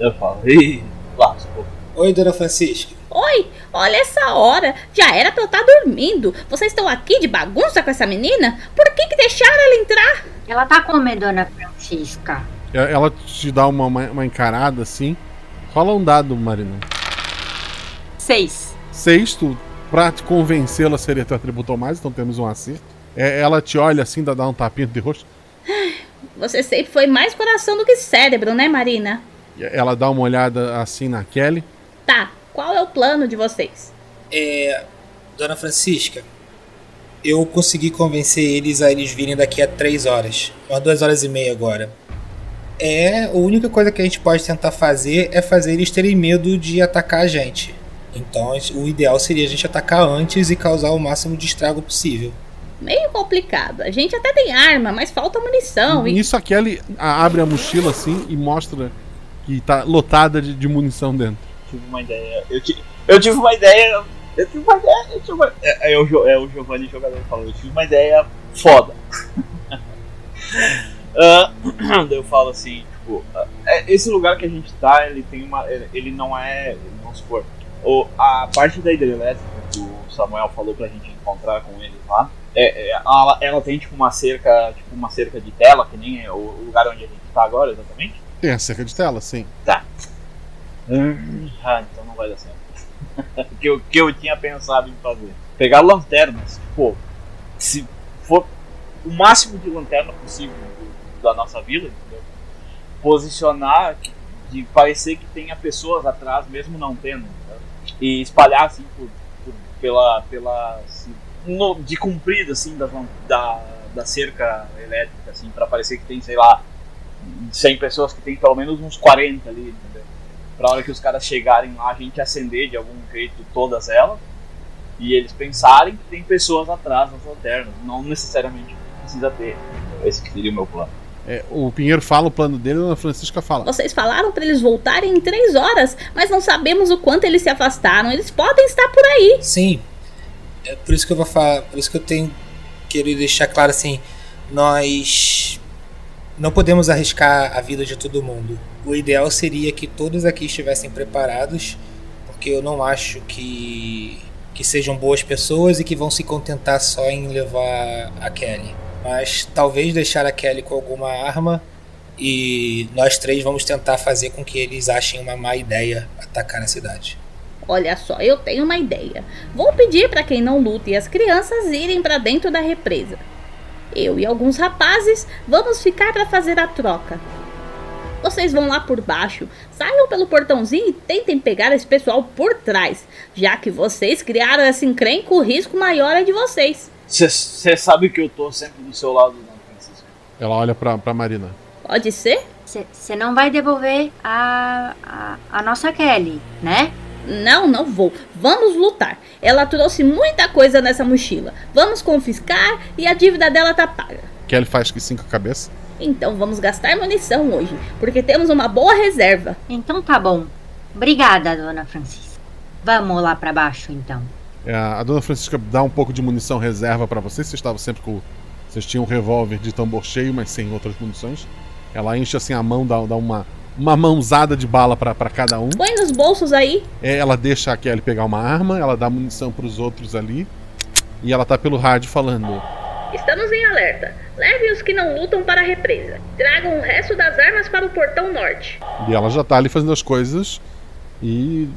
Eu falo, ih, lascou. Oi, Dona Francisca. Oi, olha essa hora. Já era pra eu estar dormindo. Vocês estão aqui de bagunça com essa menina? Por que que deixaram ela entrar? Ela tá como, dona Francisca? E Ela te dá uma, uma, uma encarada assim. Rola um dado, Marina. Seis. Sexto, pra te convencê-la seria teu atributo ao mais, então temos um acerto. É, ela te olha assim, dá, dá um tapinha de rosto. Você sempre foi mais coração do que cérebro, né, Marina? E Ela dá uma olhada assim na Kelly. Tá, qual é o plano de vocês? É. Dona Francisca, eu consegui convencer eles a eles virem daqui a três horas. Umas duas horas e meia agora. É, a única coisa que a gente pode tentar fazer é fazer eles terem medo de atacar a gente. Então o ideal seria a gente atacar antes e causar o máximo de estrago possível. Meio complicado. A gente até tem arma, mas falta munição. E... Nisso a Kelly abre a mochila assim e mostra que tá lotada de, de munição dentro. Tive uma ideia. Eu, ti- eu tive uma ideia. Eu tive uma ideia. Eu tive uma... é, é o, Jo- é o Giovanni jogador falou. Eu tive uma ideia foda. Daí eu falo assim, tipo, é, esse lugar que a gente tá, ele tem uma. Ele ele não é. Vamos supor. O, a parte da hidrelétrica que o Samuel falou pra gente encontrar com eles lá. É, é, ela, ela tem tipo uma cerca. Tipo uma cerca de tela, que nem é o o lugar onde a gente tá agora, exatamente. Tem a cerca de tela, sim. Tá. Hum, Ah, então não vai dar certo. O que eu, que eu tinha pensado em fazer. Pegar lanternas, pô, se for o máximo de lanterna possível do- da nossa vila, entendeu? Posicionar de- de parecer que tenha pessoas atrás, mesmo não tendo? E espalhar assim por, por- pela, pela assim, no- de comprido assim da, da, da cerca elétrica, assim, para parecer que tem, sei lá, 100 pessoas que tem pelo menos uns 40 ali, entendeu? Pra hora que os caras chegarem lá, a gente acender de algum jeito todas elas e eles pensarem que tem pessoas atrás das lanternas. Não necessariamente precisa ter. Esse seria o meu plano. É, o Pinheiro fala o plano dele e a Dona Francisca fala. Vocês falaram pra eles voltarem em três horas, mas não sabemos o quanto eles se afastaram. Eles podem estar por aí. Sim. É por isso que eu vou falar, por isso que eu tenho querido deixar claro assim, nós não podemos arriscar a vida de todo mundo. O ideal seria que todos aqui estivessem preparados, porque eu não acho que que sejam boas pessoas e que vão se contentar só em levar a Kelly. Mas talvez deixar a Kelly com alguma arma e nós três vamos tentar fazer com que eles achem uma má ideia atacar a cidade. Olha só, eu tenho uma ideia. Vou pedir pra quem não luta e as crianças irem pra dentro da represa. Eu e alguns rapazes vamos ficar pra fazer a troca. Vocês vão lá por baixo, saiam pelo portãozinho e tentem pegar esse pessoal por trás. Já que vocês criaram essa encrenca, o risco maior é de vocês. Você sabe que eu tô sempre do seu lado, não, Francisco. Ela olha pra, pra Marina. Pode ser? Você não vai devolver a, a, a nossa Kelly, né? Não, não vou. Vamos lutar. Ela trouxe muita coisa nessa mochila. Vamos confiscar e a dívida dela tá paga. Kelly faz que cinco cabeça. Então vamos gastar munição hoje, porque temos uma boa reserva. Então tá bom. Obrigada, dona Francisca. Vamos lá pra baixo, então. É, a Dona Francisca dá um pouco de munição reserva pra vocês. Vocês estavam sempre com. Vocês tinham um revólver de tambor cheio, mas sem outras munições. Ela enche assim a mão, dá, dá uma, uma mãozada de bala pra pra cada um. Põe nos bolsos aí. É, ela deixa a Kelly pegar uma arma, ela dá munição pros outros ali. e ela tá pelo rádio falando: Estamos em alerta. Leve os que não lutam para a represa. Tragam o resto das armas para o portão norte. E ela já tá ali fazendo as coisas e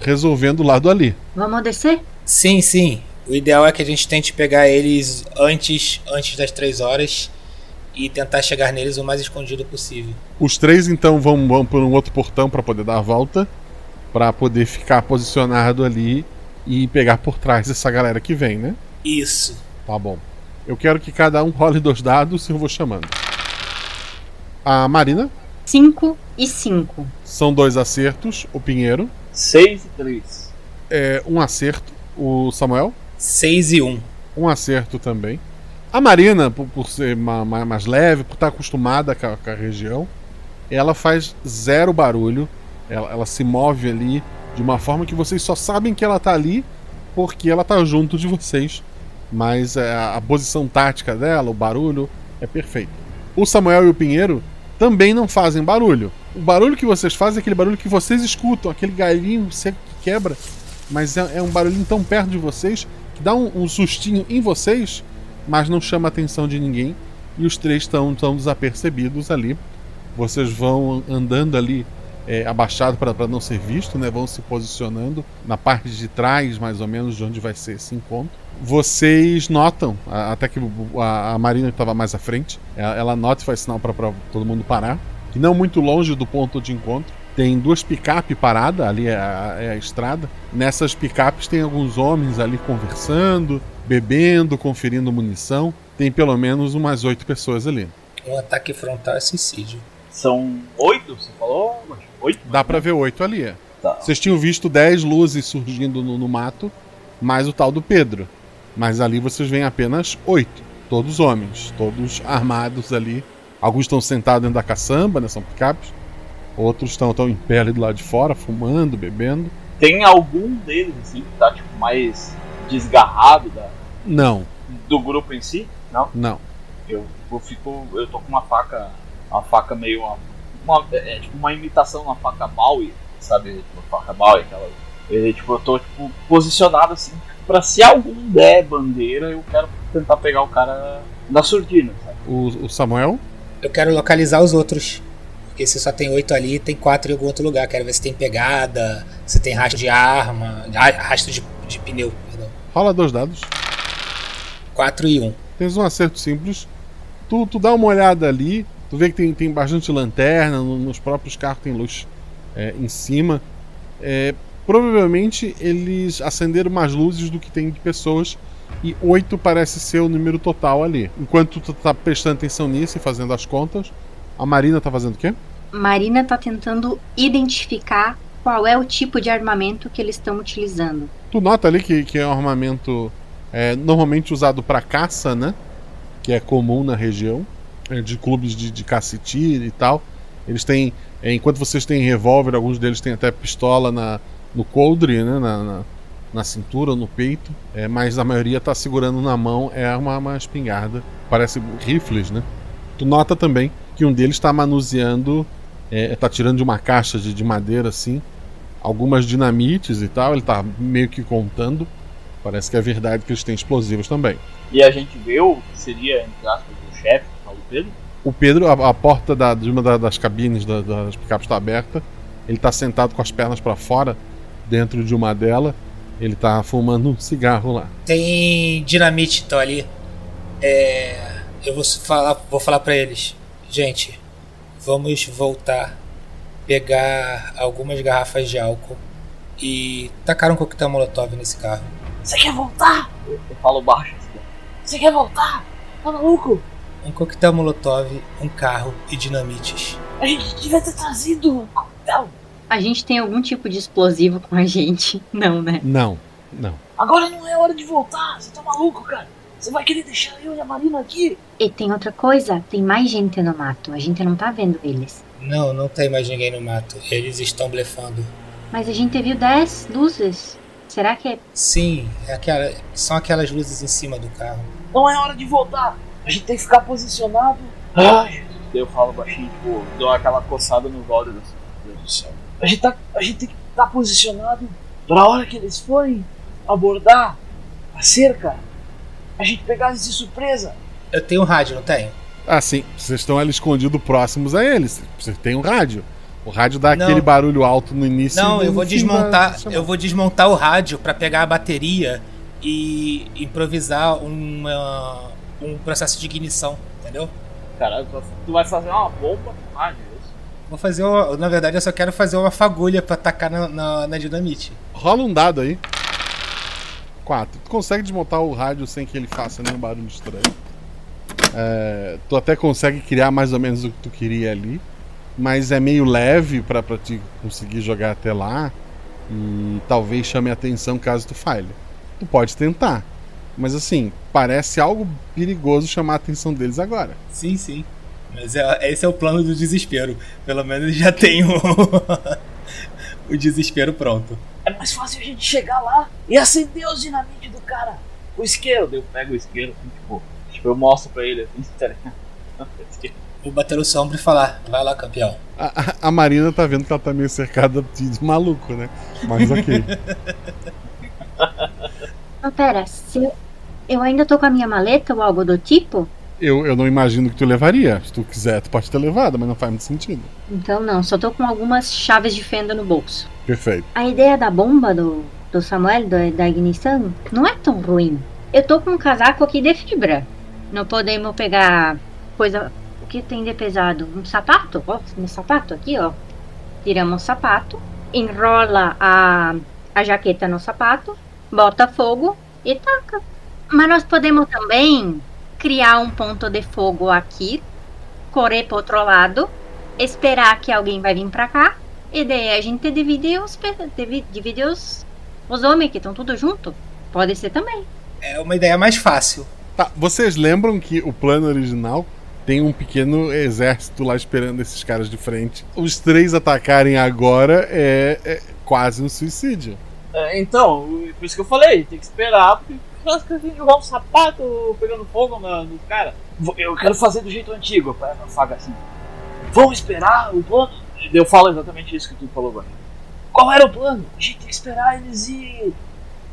resolvendo o lado ali. Vamos descer? Sim, sim. O ideal é que a gente tente pegar eles antes, antes das três horas e tentar chegar neles o mais escondido possível. Os três então vão, vão por um outro portão para poder dar a volta, para poder ficar posicionado ali e pegar por trás essa galera que vem, né? Isso. Tá bom. Eu quero que cada um role dois dados e eu vou chamando. A Marina. 5 e 5. São dois acertos. O Pinheiro. 6 e 3. É um acerto. O Samuel. 6 e 1. Um. um acerto também. A Marina, por, por ser ma, ma, mais leve, por estar acostumada com a, com a, região, ela faz zero barulho. Ela, ela, se move ali de uma forma que vocês só sabem que ela está ali porque ela está junto de vocês. Mas é, a posição tática dela, o barulho, é perfeito. O Samuel e o Pinheiro também não fazem barulho. O barulho que vocês fazem é aquele barulho que vocês escutam, aquele galinho seco que quebra. Mas é, é um barulhinho tão perto de vocês que dá um, um sustinho em vocês, mas não chama a atenção de ninguém. E os três estão tão desapercebidos ali. Vocês vão andando ali é, abaixado para não ser visto, né? Vão se posicionando na parte de trás, mais ou menos, de onde vai ser esse encontro. Vocês notam, até que a, Marina estava mais à frente, ela, ela nota e faz sinal para todo mundo parar, que não muito longe do ponto de encontro. Tem duas picapes paradas, ali é a, é a estrada. Nessas picapes tem alguns homens ali conversando, bebendo, conferindo munição. Tem pelo menos umas oito pessoas ali. Um ataque frontal é suicídio. São oito, você falou? Oito? Dá pra ver oito ali. É. Tá. Vocês tinham visto dez luzes surgindo no, no, mato, mais o tal do Pedro. Mas ali vocês veem apenas oito. Todos homens, todos armados ali. Alguns estão sentados dentro da caçamba, né? São picapes. Outros estão tão em pé ali do lado de fora, fumando, bebendo. Tem algum deles, assim, que tá tipo, mais desgarrado da. Não. Do grupo em si? Não? Não. Eu, eu fico. Eu tô com uma faca uma faca meio. Uma, uma, é, tipo uma imitação de uma faca Maui, sabe? Tipo, uma faca Maui, aquela. E, tipo, eu tô tipo, posicionado assim, pra se algum der bandeira, eu quero tentar pegar o cara da surdina, sabe? O, o Samuel? Eu quero localizar os outros. Porque se só tem oito ali, tem quatro em algum outro lugar. Quero ver se tem pegada, se tem rastro de arma, rastro de, de pneu, perdão. Rola dois dados. 4 e 1. Um. Tens um acerto simples. Tu, tu dá uma olhada ali, Tu vê que tem, tem bastante lanterna, no, nos próprios carros tem luz é, em cima. É, provavelmente eles acenderam mais luzes do que tem de pessoas. E 8 parece ser o número total ali. Enquanto tu tá prestando atenção nisso e fazendo as contas, a Marina tá fazendo o quê? Marina tá tentando identificar qual é o tipo de armamento que eles estão utilizando. Tu nota ali que, que é um armamento é, normalmente usado para caça, né? Que é comum na região. É, de clubes de, de caça e tiro e tal. Eles têm, é, enquanto vocês têm revólver, alguns deles têm até pistola na, no coldre, né, na, na, na cintura, no peito, é, mas a maioria está segurando na mão é uma, uma espingarda, parece rifles, né? Tu nota também que um deles está manuseando, está é, tirando de uma caixa de, de madeira assim, algumas dinamites e tal, ele está meio que contando. Parece que é verdade que eles têm explosivos também. E a gente vê o que seria, entre aspas, o chefe Pedro? O Pedro, a, a porta da, de uma da, das cabines da, das picapes está aberta. Ele está sentado com as pernas para fora, dentro de uma delas. Ele está fumando um cigarro lá. Tem dinamite então ali. É, eu vou falar, vou falar para eles, gente, vamos voltar, pegar algumas garrafas de álcool e tacar um coquetel molotov nesse carro. Você quer voltar? Eu, eu falo baixo. Assim. Você quer voltar? Tá maluco? um coquetel molotov, um carro e dinamites. A gente devia ter trazido um coquetel. A gente tem algum tipo de explosivo com a gente? Não, né? Não, não. Agora não é hora de voltar. Você tá maluco, cara? Você vai querer deixar eu e a Marina aqui? E tem outra coisa, tem mais gente no mato. A gente não tá vendo eles. Não, não tem mais ninguém no mato. Eles estão blefando. Mas a gente viu 10 luzes. Será que é. Sim, é aquela, são aquelas luzes em cima do carro. Não é hora de voltar. A gente tem que ficar posicionado. Ai, eu falo baixinho, tipo, dou aquela coçada no Valder. Meu Deus do céu. A gente, tá, a gente tem que estar tá posicionado pra hora que eles forem abordar a cerca. A gente pegasse de surpresa. Eu tenho um rádio, não tenho? Ah, sim. Vocês estão ali escondidos próximos a eles. Você tem um rádio. O rádio dá Não. aquele barulho alto no início. Não, eu vou desmontar, da- eu vou desmontar o rádio pra pegar a bateria e improvisar uma, um processo de ignição, entendeu? Caralho, tu- vai fazer uma bomba no rádio, é isso? Vou fazer, uma, na verdade, eu só quero fazer uma fagulha pra tacar na, na, na dinamite. Rola um dado aí. Tu consegue desmontar o rádio sem que ele faça nenhum barulho estranho. É, tu até consegue criar mais ou menos o que tu queria ali. Mas é meio leve pra te conseguir jogar até lá. E talvez chame a atenção caso tu falhe. Tu pode tentar. Mas assim, parece algo perigoso chamar a atenção deles agora. Sim, sim. Mas é- esse é o plano do desespero. Pelo menos já tenho o desespero pronto. É mais fácil a gente chegar lá e acender os dinamite do cara. O isqueiro, daí eu pego o isqueiro, assim, tipo, tipo, eu mostro pra ele, assim, tá ligado? Vou bater o sombra e falar: vai lá, campeão. A, a- a Marina tá vendo que ela tá meio cercada de de maluco, né? Mas ok. Mas pera, se eu, eu ainda tô com a minha maleta ou algo do tipo? Eu, eu não imagino que tu levaria. Se tu quiser, tu pode ter levado, mas não faz muito sentido. Então não, só tô com algumas chaves de fenda no bolso. Perfeito. A ideia da bomba do, do Samuel, do- da ignição, não é tão ruim. Eu tô com um casaco aqui de fibra. Não podemos pegar coisa. O que tem de pesado? Um sapato? Ó, um sapato aqui, ó. Tiramos o sapato, enrola a, a jaqueta no sapato, bota fogo e taca. Mas nós podemos também criar um ponto de fogo aqui, correr pro outro lado, esperar que alguém vai vir pra cá, e daí a gente divide os, divide os, os homens que estão tudo junto. Pode ser também. É uma ideia mais fácil. Tá, vocês lembram que o plano original tem um pequeno exército lá esperando esses caras de frente? Os três atacarem agora é, é quase um suicídio. É, então, por isso que eu falei, tem que esperar, porque nós que jogar um sapato pegando fogo no, no cara. Eu quero fazer do jeito antigo, a faga assim. Vamos esperar o plano. Eu falo exatamente isso que tu falou agora. Qual era o plano? A gente tem que esperar eles ir.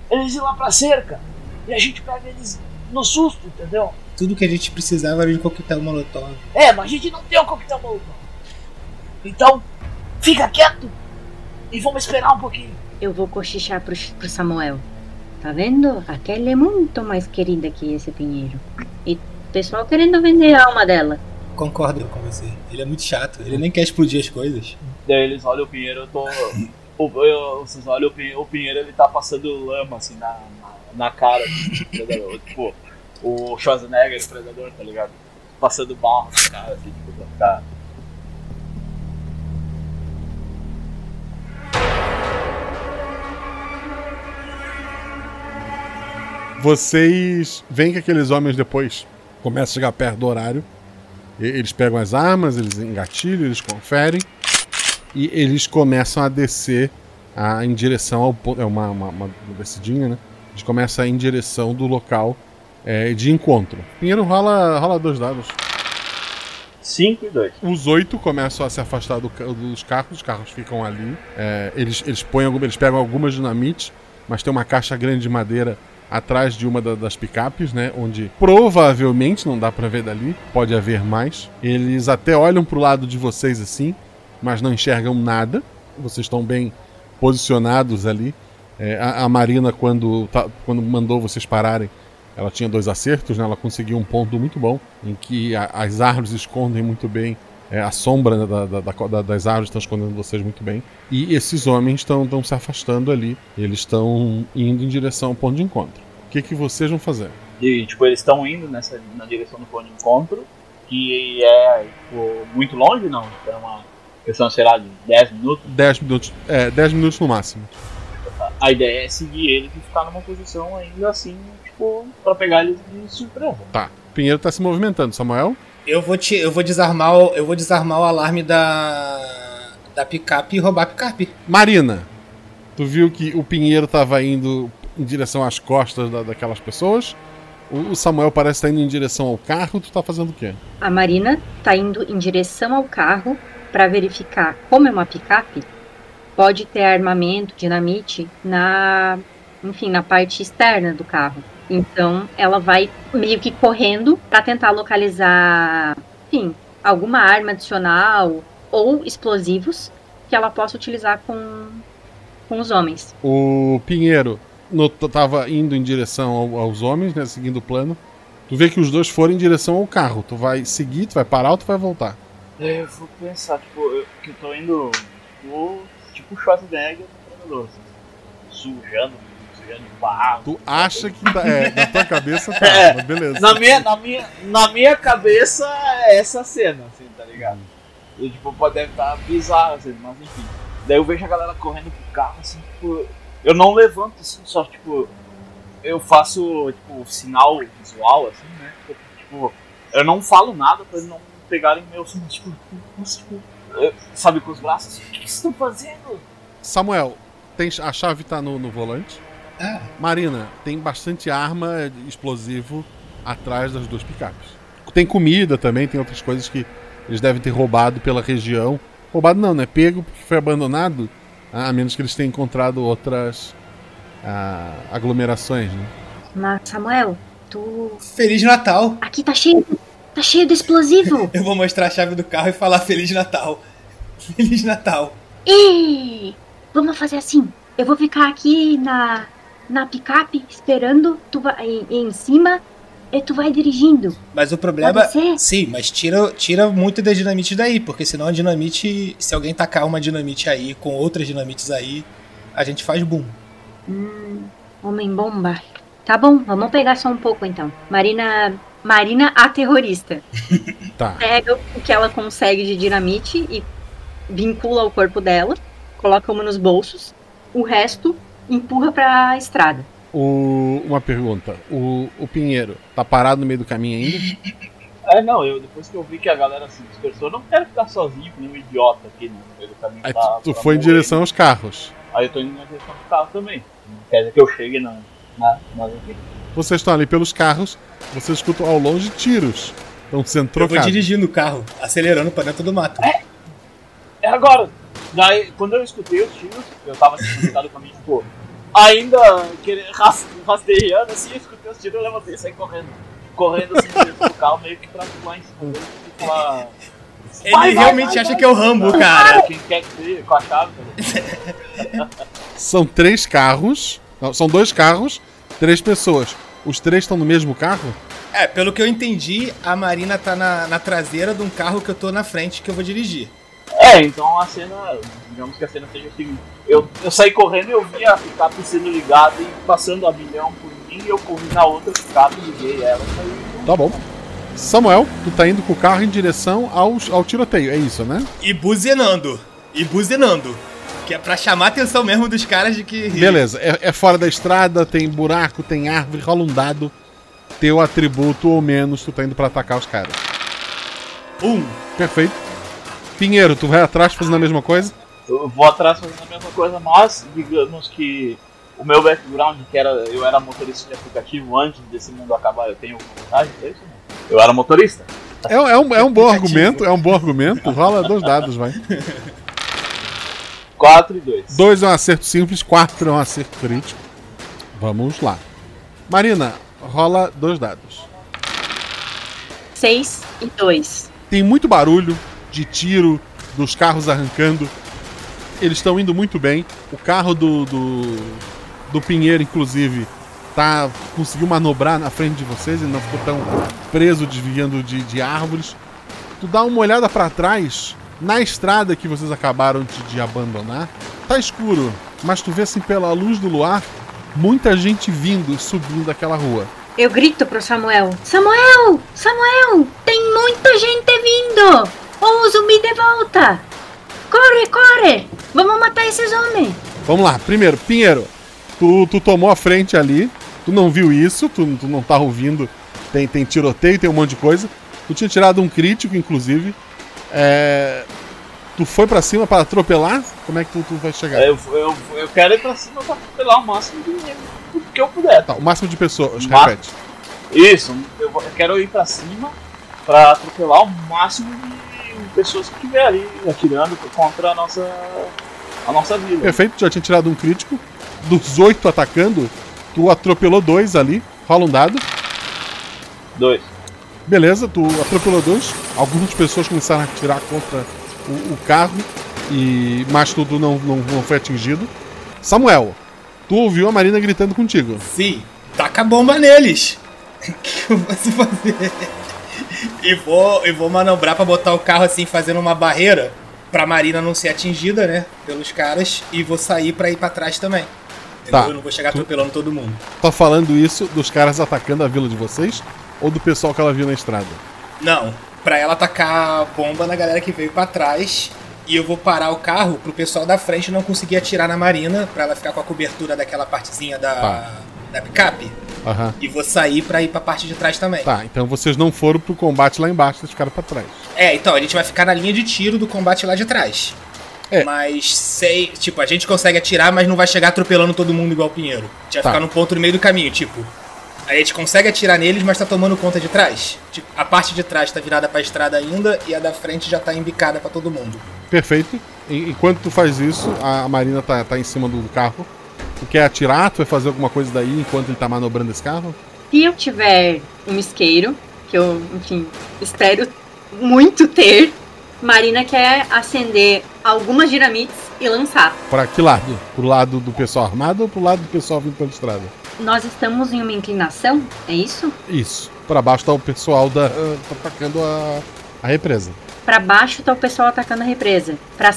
Eles ir lá pra cerca. E a gente pega eles no susto, entendeu? Tudo que a gente precisava era de coquetel molotov. É, mas a gente não tem o coquetel molotov. Então, fica quieto e vamos esperar um pouquinho. Eu vou cochichar pro, pro Samuel. Tá vendo? Aquela é muito mais querida que esse Pinheiro. E o pessoal querendo vender a alma dela. Concordo com você. Ele é muito chato. Ele nem quer explodir as coisas. Daí eles olham o Pinheiro, eu tô. o- eu- vocês olham o Pinheiro, o Pinheiro, ele tá passando lama assim na, na, na cara do predador. tipo, o Schwarzenegger, o predador, tá ligado? Passando barro na cara, assim, tipo, pra Vocês veem que aqueles homens depois começam a chegar perto do horário. Eles pegam as armas, eles engatilham, eles conferem. E eles começam a descer a- em direção ao ponto. É uma, uma, uma descidinha, né? Eles começam a ir em direção do local é, de encontro. Pinheiro rola, rola dois dados. 5 e 2. Os oito começam a se afastar do dos carros, os carros ficam ali. É, eles, eles, põem eles pegam algumas dinamites, mas tem uma caixa grande de madeira atrás de uma da- das picapes, né? Onde provavelmente, não dá pra ver dali, pode haver mais. Eles até olham pro lado de vocês assim, mas não enxergam nada. Vocês estão bem posicionados ali. É, a, a Marina, quando, tá- quando mandou vocês pararem, ela tinha dois acertos, né? Ela conseguiu um ponto muito bom, em que a- as árvores escondem muito bem. É, a sombra né, da- da- da- da- das árvores está escondendo vocês muito bem. E esses homens estão estão se afastando ali. Eles estão indo em direção ao ponto de encontro. O que, que vocês vão fazer? E, tipo, eles estão indo nessa, na direção do ponto de encontro, que é, tipo, muito longe, não? É uma questão, sei lá, de 10 minutos. 10 minutos, é, 10 minutos no máximo. A ideia é seguir eles e ficar numa posição ainda assim, tipo, pra pegar eles de surpresa. Tá. Pinheiro tá se movimentando. Samuel? Eu vou te, eu vou desarmar, o, eu vou desarmar o alarme da da picape e roubar a picape. Marina, tu viu que o Pinheiro tava indo em direção às costas da- daquelas pessoas? O, o Samuel parece estar indo em direção ao carro. Tu tá fazendo o quê? A Marina tá indo em direção ao carro para verificar como é uma picape. Pode ter armamento, dinamite na, enfim, na parte externa do carro. Então ela vai meio que correndo pra tentar localizar, enfim, alguma arma adicional ou explosivos que ela possa utilizar com, com os homens. O Pinheiro no, tava indo em direção ao- aos homens, né? Seguindo o plano. Tu vê que os dois foram em direção ao carro. Tu vai seguir, tu vai parar ou tu vai voltar? É, Eu vou pensar, tipo, eu, que eu tô indo. Tô, tipo Schwarzenegger sujando, barro. Tu acha que tá, é, na tua cabeça tá, É, mas beleza. Na minha, na, minha, na minha cabeça é essa cena, assim, tá ligado? E, tipo, pode deve estar bizarro, assim, mas enfim. Daí eu vejo a galera correndo pro carro, assim, tipo. Eu não levanto, assim, só, tipo. Eu faço, tipo, sinal visual, assim, né? Tipo, eu não falo nada pra eles não pegarem meu, assim, tipo. tipo eu- sabe, com os braços, assim, o que vocês estão fazendo? Samuel, tem, a chave tá no, no volante. Marina, tem bastante arma explosivo atrás das duas picapes. Tem comida também, tem outras coisas que eles devem ter roubado pela região. Roubado não, né? Pego porque foi abandonado, a menos que eles tenham encontrado outras ah, aglomerações, né? Mas, Samuel, tu. Feliz Natal! Aqui tá cheio. Tá cheio de explosivo! Eu vou mostrar a chave do carro e falar Feliz Natal. Feliz Natal. Ei! Vamos fazer assim. Eu vou ficar aqui na, na picape esperando tu vai, em, em cima e tu vai dirigindo. Mas o problema. Sim, mas tira, tira muito da dinamite daí, porque senão a dinamite. Se alguém tacar uma dinamite aí com outras dinamites aí, a gente faz boom. Hum, homem bomba. Tá bom, vamos pegar só um pouco então. Marina. Marina a terrorista. Tá. Pega o que ela consegue de dinamite e vincula o corpo dela, coloca uma nos bolsos, o resto empurra pra estrada. O- uma pergunta. O, o Pinheiro tá parado no meio do caminho ainda? É, não, eu depois que eu vi que a galera se dispersou, eu não quero ficar sozinho, nem um idiota aqui no meio do caminho. Aí pra- tu, tu pra foi em morrer. direção aos carros. Aí eu tô indo na direção do carro também. Não quer dizer que eu chegue na. na, na Vocês estão ali pelos carros, vocês escutam ao longe tiros. Estão sendo Eu vou trocados. dirigindo o carro, acelerando pra dentro do mato. É agora! Daí, quando eu escutei os tiros, eu tava sentado com a minha, tipo, ainda querendo, ras- rastejando assim, eu escutei os tiros, eu levantei e saí correndo. Correndo assim, dentro do carro, meio que pra pular em cima dele e falar. Ele realmente acha que é o Rambo, cara. Quem quer que seja, com a chave, cara. São três carros. Não, são dois carros, três pessoas. Os três estão no mesmo carro? É, pelo que eu entendi, a Marina tá na, na traseira de um carro que eu tô na frente que eu vou dirigir. É, então a cena, digamos que a cena seja seguinte: eu, eu saí correndo e eu vi a picape sendo ligada e passando a milhão por mim, e eu corri na outra picape, liguei ela e saí. Tá bom. Samuel, tu tá indo com o carro em direção aos, ao tiroteio, é isso, né? E buzinando. E buzinando. Que é pra chamar a atenção mesmo dos caras de que. Beleza, é, é fora da estrada, tem buraco, tem árvore, rola um dado. Teu atributo ou menos, tu tá indo pra atacar os caras. Um. Perfeito. Pinheiro, tu vai atrás fazendo a mesma coisa? Eu vou atrás fazendo a mesma coisa, mas digamos que o meu background, que era eu era motorista de aplicativo antes desse mundo acabar, eu tenho alguma vantagem, é isso? Não? Eu era motorista. É, é um, é um bom argumento, é um bom argumento. Rola dois dados, vai. 4 e 2. Dois é um acerto simples, quatro é um acerto crítico. Vamos lá. Marina, rola dois dados. Seis e dois. Tem muito barulho de tiro, dos carros arrancando. Eles estão indo muito bem. O carro do, do, do Pinheiro, inclusive, tá conseguiu manobrar na frente de vocês. Ele não ficou tão preso desviando de, de árvores. Tu dá uma olhada pra trás, na estrada que vocês acabaram de, de abandonar. Tá escuro, mas tu vê assim pela luz do luar muita gente vindo subindo aquela rua. Eu grito pro Samuel: Samuel! Samuel! Tem muita gente vindo! Ou o zumbi de volta! Corre, corre! Vamos matar esses homens! Vamos lá, primeiro, Pinheiro, tu, tu tomou a frente ali, tu não viu isso, tu, tu não tá ouvindo, tem, tem tiroteio, tem um monte de coisa. Tu tinha tirado um crítico, inclusive. É, Tu foi pra cima para atropelar? Como é que tu, tu vai chegar? Eu, eu, eu quero ir pra cima pra atropelar o máximo de que eu puder. Tá, o máximo de pessoas, Ma- repete. Isso, eu, vou- eu quero ir pra cima pra atropelar o máximo de pessoas que tiver ali atirando contra a nossa, a nossa vila. Perfeito, tu já tinha tirado um crítico. Dos oito atacando, tu atropelou dois ali. Rola um dado. Dois. Beleza, tu atropelou dois. Algumas pessoas começaram a atirar contra o, o carro, e mas tudo não, não, não foi atingido. Samuel, tu ouviu a Marina gritando contigo. Sim, taca a bomba neles. O que eu posso fazer? E vou, e vou manobrar pra botar o carro assim, fazendo uma barreira pra Marina não ser atingida, né? Pelos caras. E vou sair pra ir pra trás também. Entendeu? Tá. Eu não vou chegar atropelando todo mundo. Tá falando isso dos caras atacando a vila de vocês ou do pessoal que ela viu na estrada? Não, pra ela tacar a bomba na galera que veio pra trás. E eu vou parar o carro pro pessoal da frente não conseguir atirar na Marina, pra ela ficar com a cobertura daquela partezinha da, Tá. da picape. Aham. E vou sair pra ir pra parte de trás também. Tá, então vocês não foram pro combate lá embaixo, vocês ficaram pra trás. É, então, a gente vai ficar na linha de tiro do combate lá de trás. É. Mas sei, tipo, a gente consegue atirar, mas não vai chegar atropelando todo mundo igual o Pinheiro. A gente vai Tá. ficar no ponto no meio do caminho, tipo. A gente consegue atirar neles, mas tá tomando conta de trás. Tipo, a parte de trás tá virada pra estrada ainda e a da frente já tá embicada pra todo mundo. Perfeito. Enquanto tu faz isso, a a Marina tá, tá em cima do carro. Tu quer atirar? Tu vai fazer alguma coisa daí enquanto ele tá manobrando esse carro? Se eu tiver um isqueiro, que eu, enfim, espero muito ter, Marina quer acender algumas dinamites e lançar. Pra que lado? Pro lado do pessoal armado ou pro lado do pessoal vindo pela estrada? Nós estamos em uma inclinação, é isso? Isso. Pra baixo tá o pessoal da, tá atacando a, a represa. Pra baixo tá o pessoal atacando a represa. Pra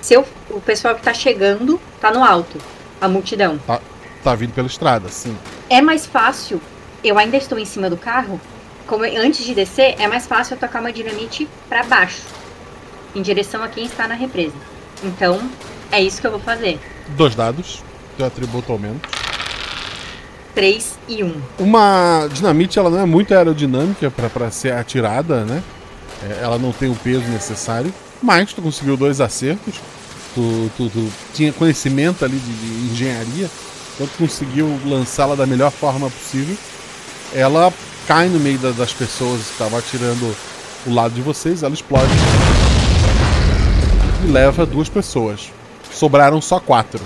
se eu- o pessoal que tá chegando tá no alto, a multidão. Tá, tá vindo pela estrada, sim. É mais fácil, eu ainda estou em cima do carro, como eu- antes de descer, é mais fácil eu tocar uma dinamite pra baixo, em direção a quem está na represa. Então, é isso que eu vou fazer. Dois dados. Teu atributo aumenta. 3 e 1. Uma dinamite ela não é muito aerodinâmica pra ser atirada, né? É, ela não tem o peso necessário. Mas tu conseguiu dois acertos. Tu, tu- tu tinha conhecimento ali de, de engenharia. Então tu conseguiu lançá-la da melhor forma possível. Ela cai no meio da- das pessoas que estavam atirando o lado de vocês. Ela explode. E leva duas pessoas. Sobraram só quatro.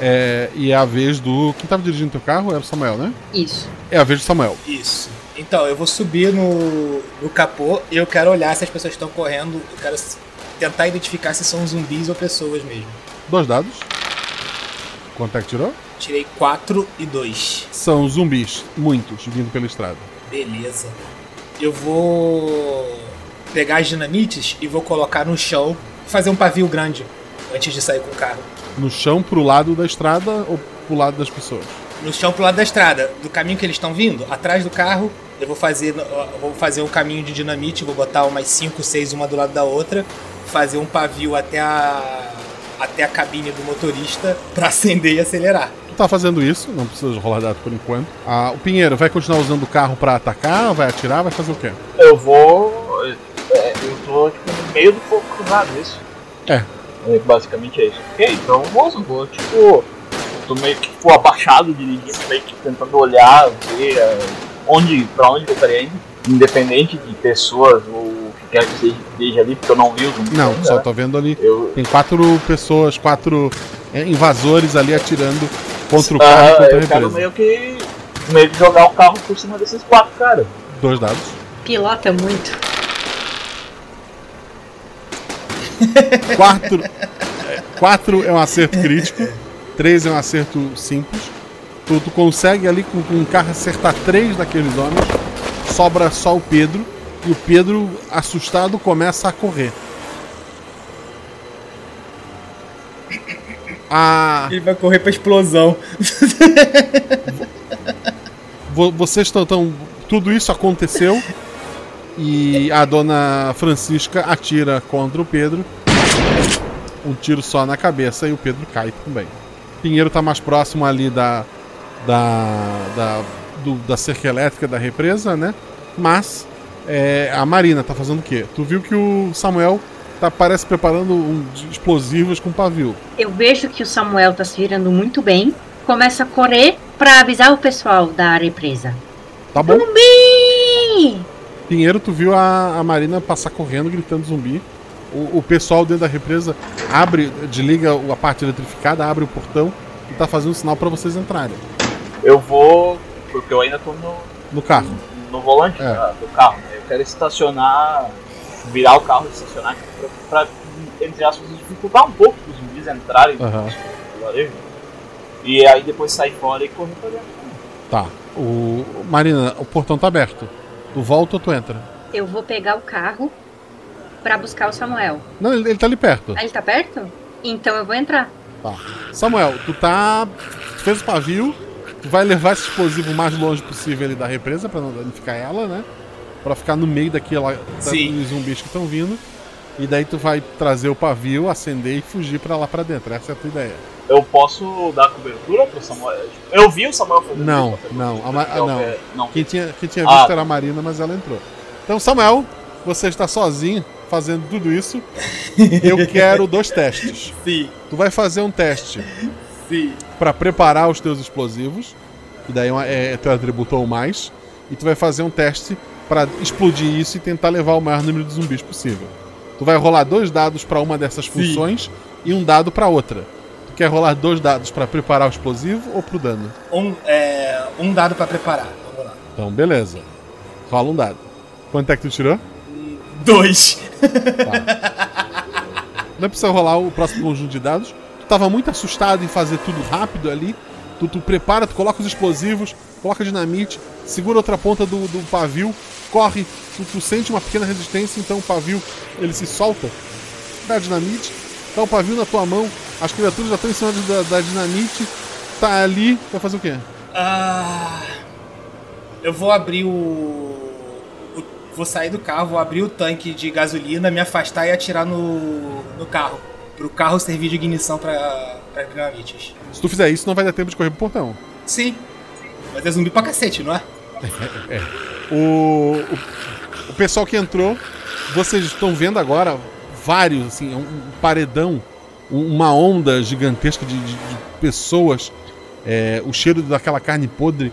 É, e é a vez do. Quem tava dirigindo teu carro? Era o Samuel, né? Isso. É a vez do Samuel. Isso. Então, eu vou subir no, no capô e eu quero olhar se as pessoas estão correndo. Eu quero tentar identificar se são zumbis ou pessoas mesmo. Dois dados. Quanto é que tirou? Tirei 4 e 2. São zumbis, muitos, vindo pela estrada. Beleza. Eu vou pegar as dinamites e vou colocar no chão e fazer um pavio grande antes de sair com o carro. No chão pro lado da estrada ou pro lado das pessoas? No chão pro lado da estrada, do caminho que eles estão vindo, atrás do carro, eu vou fazer, eu vou fazer um caminho de dinamite, vou botar umas 5, 6 uma do lado da outra, fazer um pavio até a até a cabine do motorista pra acender e acelerar. Tu tá fazendo isso, não precisa rolar dado por enquanto. Ah, o Pinheiro vai continuar usando o carro pra atacar, vai atirar, vai fazer o quê? Eu vou. é, eu tô tipo, no meio do fogo cruzado, isso. É. É, Basicamente é isso. Ok, então eu vou, eu vou tipo. Tô meio que tipo, abaixado, dirigindo, meio que tentando olhar, ver é, onde, pra onde eu estaria indo. Independente de pessoas ou quer que esteja ali, porque eu não vi os zumbis Não, ainda, só né? tô vendo ali. Tem quatro pessoas, quatro é, invasores ali atirando contra o carro e Ah, contra a eu quero represa. meio que, meio que jogar o carro por cima desses quatro caras. Dois dados. Pilota muito. Quatro, é, quatro é um acerto crítico, três é um acerto simples. Tu, tu consegue ali com, com um carro acertar três daqueles homens, sobra só o Pedro, e o Pedro, assustado, começa a correr. A, Ele vai correr pra explosão. Vo- vocês estão. tão- Tudo isso aconteceu e a dona Francisca atira contra o Pedro. Um tiro só na cabeça e o Pedro cai também. Pinheiro tá mais próximo ali da. da. da, do- da cerca elétrica da represa, né? Mas é, a Marina tá fazendo o quê? Tu viu que o Samuel tá, parece preparando um explosivos com pavio. Eu vejo que o Samuel tá se virando muito bem. Começa a correr pra avisar o pessoal da represa. Tá bom? Zumbi! Pinheiro, tu viu a, a Marina passar correndo, gritando zumbi. O, o pessoal dentro da represa abre, desliga a parte eletrificada, abre o portão e tá fazendo sinal pra vocês entrarem. Eu vou Porque eu ainda tô no, No carro. no volante É. do carro. Eu quero estacionar, virar o carro e estacionar pra, pra entre aspas, dificultar um pouco os zumbis entrarem no Aham. nosso vilarejo. E aí depois sair fora e correr pra dentro. Tá. O. Marina, o portão tá aberto. Tu volta ou tu entra? Eu vou pegar o carro pra buscar o Samuel. Não, ele, ele tá ali perto. Ah, ele tá perto? Então eu vou entrar. Tá. Samuel, tu tá. Tu fez o pavio, tu vai levar esse explosivo o mais longe possível ali da represa pra não danificar ela, né? Pra ficar no meio daquela, daqueles zumbis que estão vindo. E daí tu vai trazer o pavio, acender e fugir pra lá pra dentro. Essa é a tua ideia. Eu posso dar cobertura pro Samuel? Eu vi o Samuel fazendo Não, isso. não, a Ma- ah, Eu- não. é, não. Quem tinha, quem tinha Ah, visto tá. era a Marina, mas ela entrou. Então, Samuel, você está sozinho fazendo tudo isso. Eu quero dois testes. Sim. Tu vai fazer um teste Sim. para preparar os teus explosivos, que daí é é, é teu atributo ou mais, e tu vai fazer um teste para explodir isso e tentar levar o maior número de zumbis possível. Tu vai rolar dois dados para uma dessas funções e um dado para outra. Tu quer rolar dois dados para preparar o explosivo ou pro dano? Um, é, um dado pra preparar. Vamos lá. Então, beleza. Rola um dado. Quanto é que tu tirou? Dois. Não precisa rolar o próximo conjunto de dados. Tu tava muito assustado em fazer tudo rápido ali. Tu, tu prepara, tu coloca os explosivos, coloca dinamite, segura outra ponta do, do pavio, corre, tu, tu sente uma pequena resistência, então o pavio ele se solta, dá dinamite, tá o pavio na tua mão, as criaturas já estão em cima da, da dinamite, tá ali, vai fazer o quê? Ah, eu vou abrir o, o- Vou sair do carro, vou abrir o tanque de gasolina, me afastar e atirar no, no carro. Pro carro servir de ignição pra, pra dinamites. Se tu fizer isso, não vai dar tempo de correr pro portão. Sim. Mas é zumbi pra cacete, não é? É. O, o, o pessoal que entrou, vocês estão vendo agora vários, assim, um um paredão, um- uma onda gigantesca de, de- de pessoas. É, o cheiro daquela carne podre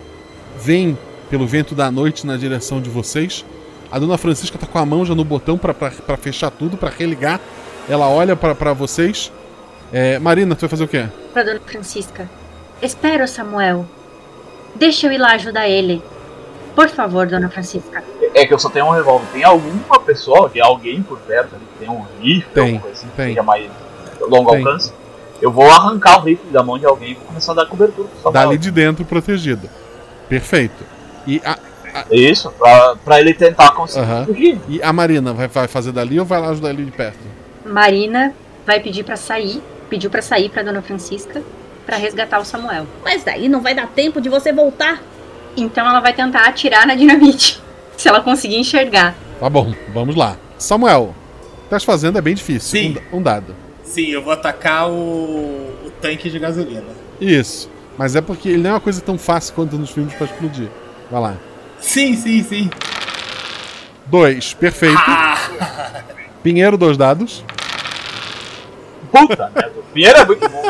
vem pelo vento da noite na direção de vocês. A dona Francisca tá com a mão já no botão pra fechar tudo, pra religar. Ela olha pra vocês. É, Marina, tu vai fazer o quê? Pra Dona Francisca. Espera, Samuel. Deixa eu ir lá ajudar ele. Por favor, Dona Francisca. É que eu só tenho um revólver. Tem alguma pessoa, tem alguém por perto ali que tem um rifle, Tem, alguma coisa assim, tem. que seja mais longo Tem. alcance. Eu vou arrancar o rifle da mão de alguém e vou começar a dar cobertura. Dali de dentro protegido. Perfeito. E a, Isso, pra, pra ele tentar conseguir Aham. fugir. E a Marina vai, vai fazer dali ou vai lá ajudar ele de perto? Marina vai pedir pra sair. Pediu pra sair pra Dona Francisca pra resgatar o Samuel. Mas daí não vai dar tempo de você voltar. Então ela vai tentar atirar na dinamite. Se ela conseguir enxergar. Tá bom, vamos lá. Samuel, o que estás fazendo é bem difícil. Sim. Um, um dado. Sim, eu vou atacar o, o tanque de gasolina. Isso. Mas é porque ele não é uma coisa tão fácil quanto nos filmes pra explodir. Vai lá. Sim, sim, sim. Dois, perfeito. Pinheiro, dois dados. Puta merda, o Pinheiro é muito bom.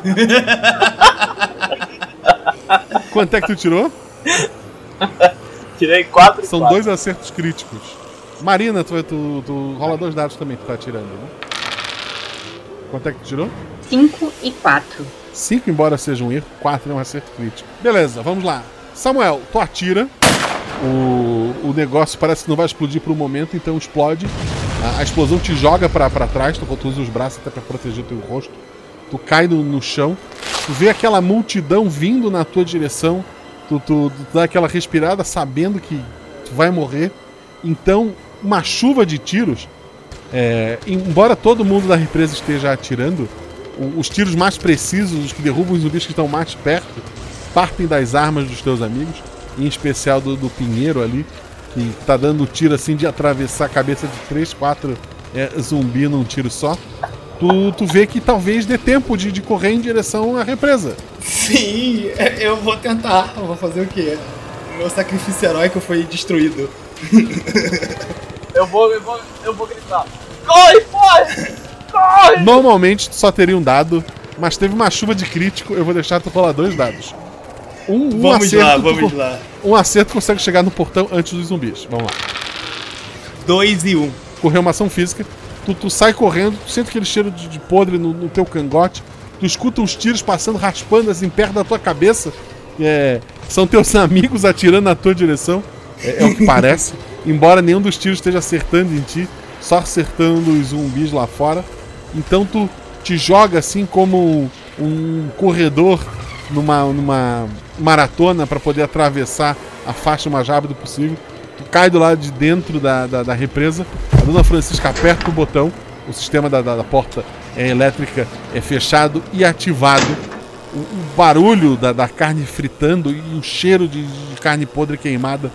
Quanto é que tu tirou? Tirei quatro e São quatro. dois acertos críticos. Marina, tu, tu, tu rola dois dados também que tu tá tirando, né? Quanto é que tu tirou? 5 e 4. 5, embora seja um erro, 4 é um acerto crítico. Beleza, vamos lá. Samuel, tu atira. O, o negócio parece que não vai explodir por um momento, então explode. A, a explosão te joga pra pra trás, tu, tu usa os braços até pra proteger o teu rosto. Tu cai no, no chão. Tu vê aquela multidão vindo na tua direção. Tu, tu- tu dá aquela respirada sabendo que tu vai morrer. Então, uma chuva de tiros. é, embora todo mundo da represa esteja atirando, os tiros mais precisos, os que derrubam os zumbis que estão mais perto, partem das armas dos teus amigos, em especial do, do Pinheiro ali, que tá dando tiro assim de atravessar a cabeça de 3, 4 é, zumbi num tiro só. Tu, tu vê que talvez dê tempo de, de correr em direção à represa. Sim, eu vou tentar. Eu vou fazer o quê? O meu sacrifício heróico foi destruído. Eu vou, eu vou, eu vou gritar. Corre, corre! Corre! Normalmente tu só teria um dado, mas teve uma chuva de crítico, eu vou deixar tu rolar dois dados. Um, um Vamos acerto, lá, tu vamos co- lá. Um acerto consegue chegar no portão antes dos zumbis. Vamos lá. 2 e 1. Um. Correu uma ação física. Tu, tu sai correndo, tu sente aquele cheiro de, de podre no, no teu cangote. Tu escuta uns tiros passando, raspando assim perto da tua cabeça. É, São teus amigos atirando na tua direção. É, é o que parece. Embora nenhum dos tiros esteja acertando em ti, só acertando os zumbis lá fora. Então tu te joga assim como um corredor numa, numa maratona para poder atravessar a faixa o mais rápido possível. Cai do lado de dentro da, da, da represa. A dona Francisca aperta o botão. O sistema da, da, porta é, elétrica é fechado e ativado. O, o barulho da, da, carne fritando e o cheiro de, de carne podre queimada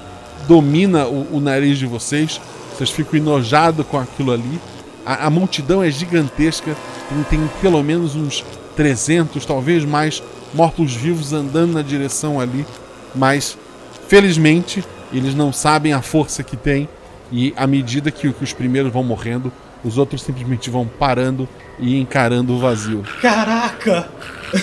domina o, o, nariz de vocês. Vocês ficam enojados com aquilo ali. A, a multidão é gigantesca. Tem, tem pelo menos uns 300, talvez mais, mortos-vivos andando na direção ali. Mas, felizmente, eles não sabem a força que tem. E à medida que, que os primeiros vão morrendo, os outros simplesmente vão parando e encarando o vazio. Caraca!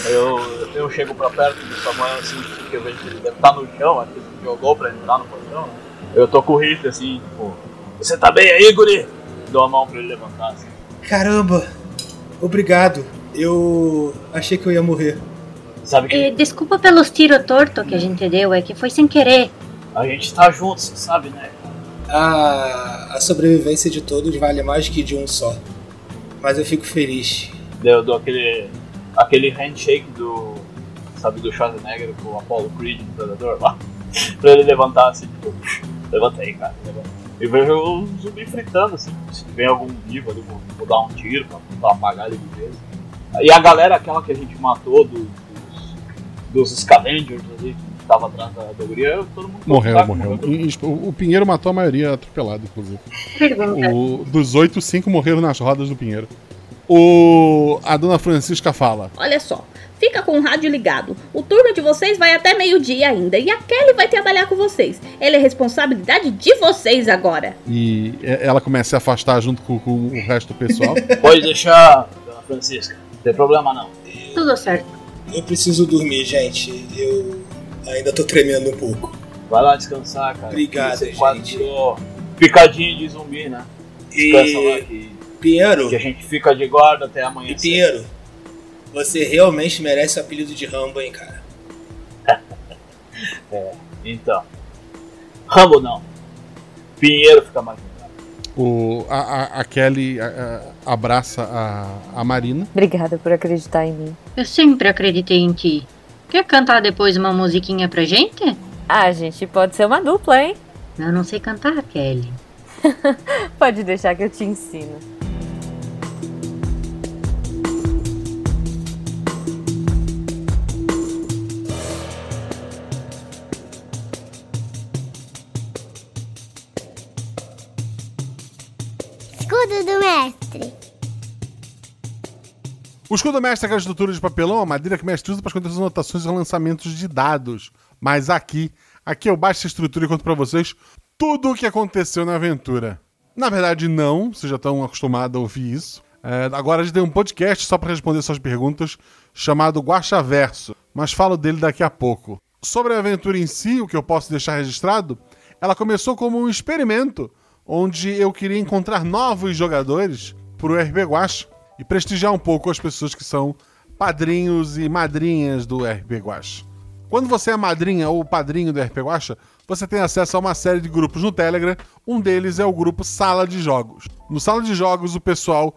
Eu, eu chego pra perto do Samuel assim, porque eu vejo que ele deve estar no chão, acho que ele jogou pra entrar no portão. Eu tô com o rifle assim, tipo, você tá bem aí, guri? Dou a mão pra ele levantar assim. Caramba! Obrigado. Eu achei que eu ia morrer. Sabe que... E, desculpa pelos tiros tortos que a gente deu, é que foi sem querer. A gente tá junto, você sabe, né? A, a sobrevivência de todos vale mais que de um só. Mas eu fico feliz. Deu, deu aquele, aquele handshake do. Sabe, do Schwarzenegger com o Apollo Creed no Predador lá. pra ele levantar assim, tipo, levanta aí, cara. Levanta. E vejo o zumbi fritando, assim. Se vem algum vivo ali, vou, vou dar um tiro pra, pra apagar ele de vez. E a galera, aquela que a gente matou do, dos, dos Scavengers ali, que tava atrás da, da guria, todo mundo morreu. Morreu, morreu. O, o Pinheiro matou a maioria atropelado, inclusive. O, dos oito, cinco morreram nas rodas do Pinheiro. O, a dona Francisca fala: Olha só, fica com o rádio ligado. O turno de vocês vai até meio-dia ainda. E a Kelly vai trabalhar com vocês. Ela é responsabilidade de vocês agora. E ela começa a se afastar junto com, com o resto do pessoal. Pode deixar, dona Francisca. Não tem problema não. Tudo certo. Eu preciso dormir, gente. Eu ainda tô tremendo um pouco. Vai lá descansar, cara. Obrigado, Você gente. quase picadinho de zumbi, né? Descansa E- lá que, Pinheiro, que a gente fica de guarda até amanhã. e Pinheiro, você realmente merece o apelido de Rambo, hein, cara? É, então. Rambo não. Pinheiro fica mais. O, a, a- a Kelly a- a- abraça a, a Marina. Obrigada por acreditar em mim. Eu sempre acreditei em ti. Quer cantar depois uma musiquinha pra gente? Ah, gente, pode ser uma dupla, hein? Eu não sei cantar, Kelly. Pode deixar que eu te ensino. O escudo mestre é aquela estrutura de papelão, a madeira que o mestre usa para esconder suas anotações e lançamentos de dados. Mas aqui, aqui eu baixo essa estrutura e conto para vocês tudo o que aconteceu na aventura. Na verdade, não, vocês já estão acostumados a ouvir isso. É, agora a gente tem um podcast só para responder suas perguntas, chamado Guaxaverso, mas falo dele daqui a pouco. Sobre a aventura em si, o que eu posso deixar registrado, ela começou como um experimento, onde eu queria encontrar novos jogadores para o RP Guacha e prestigiar um pouco as pessoas que são padrinhos e madrinhas do RP Guacha. Quando você é madrinha ou padrinho do RP Guacha, você tem acesso a uma série de grupos no Telegram. Um deles é o grupo Sala de Jogos. No Sala de Jogos, o pessoal,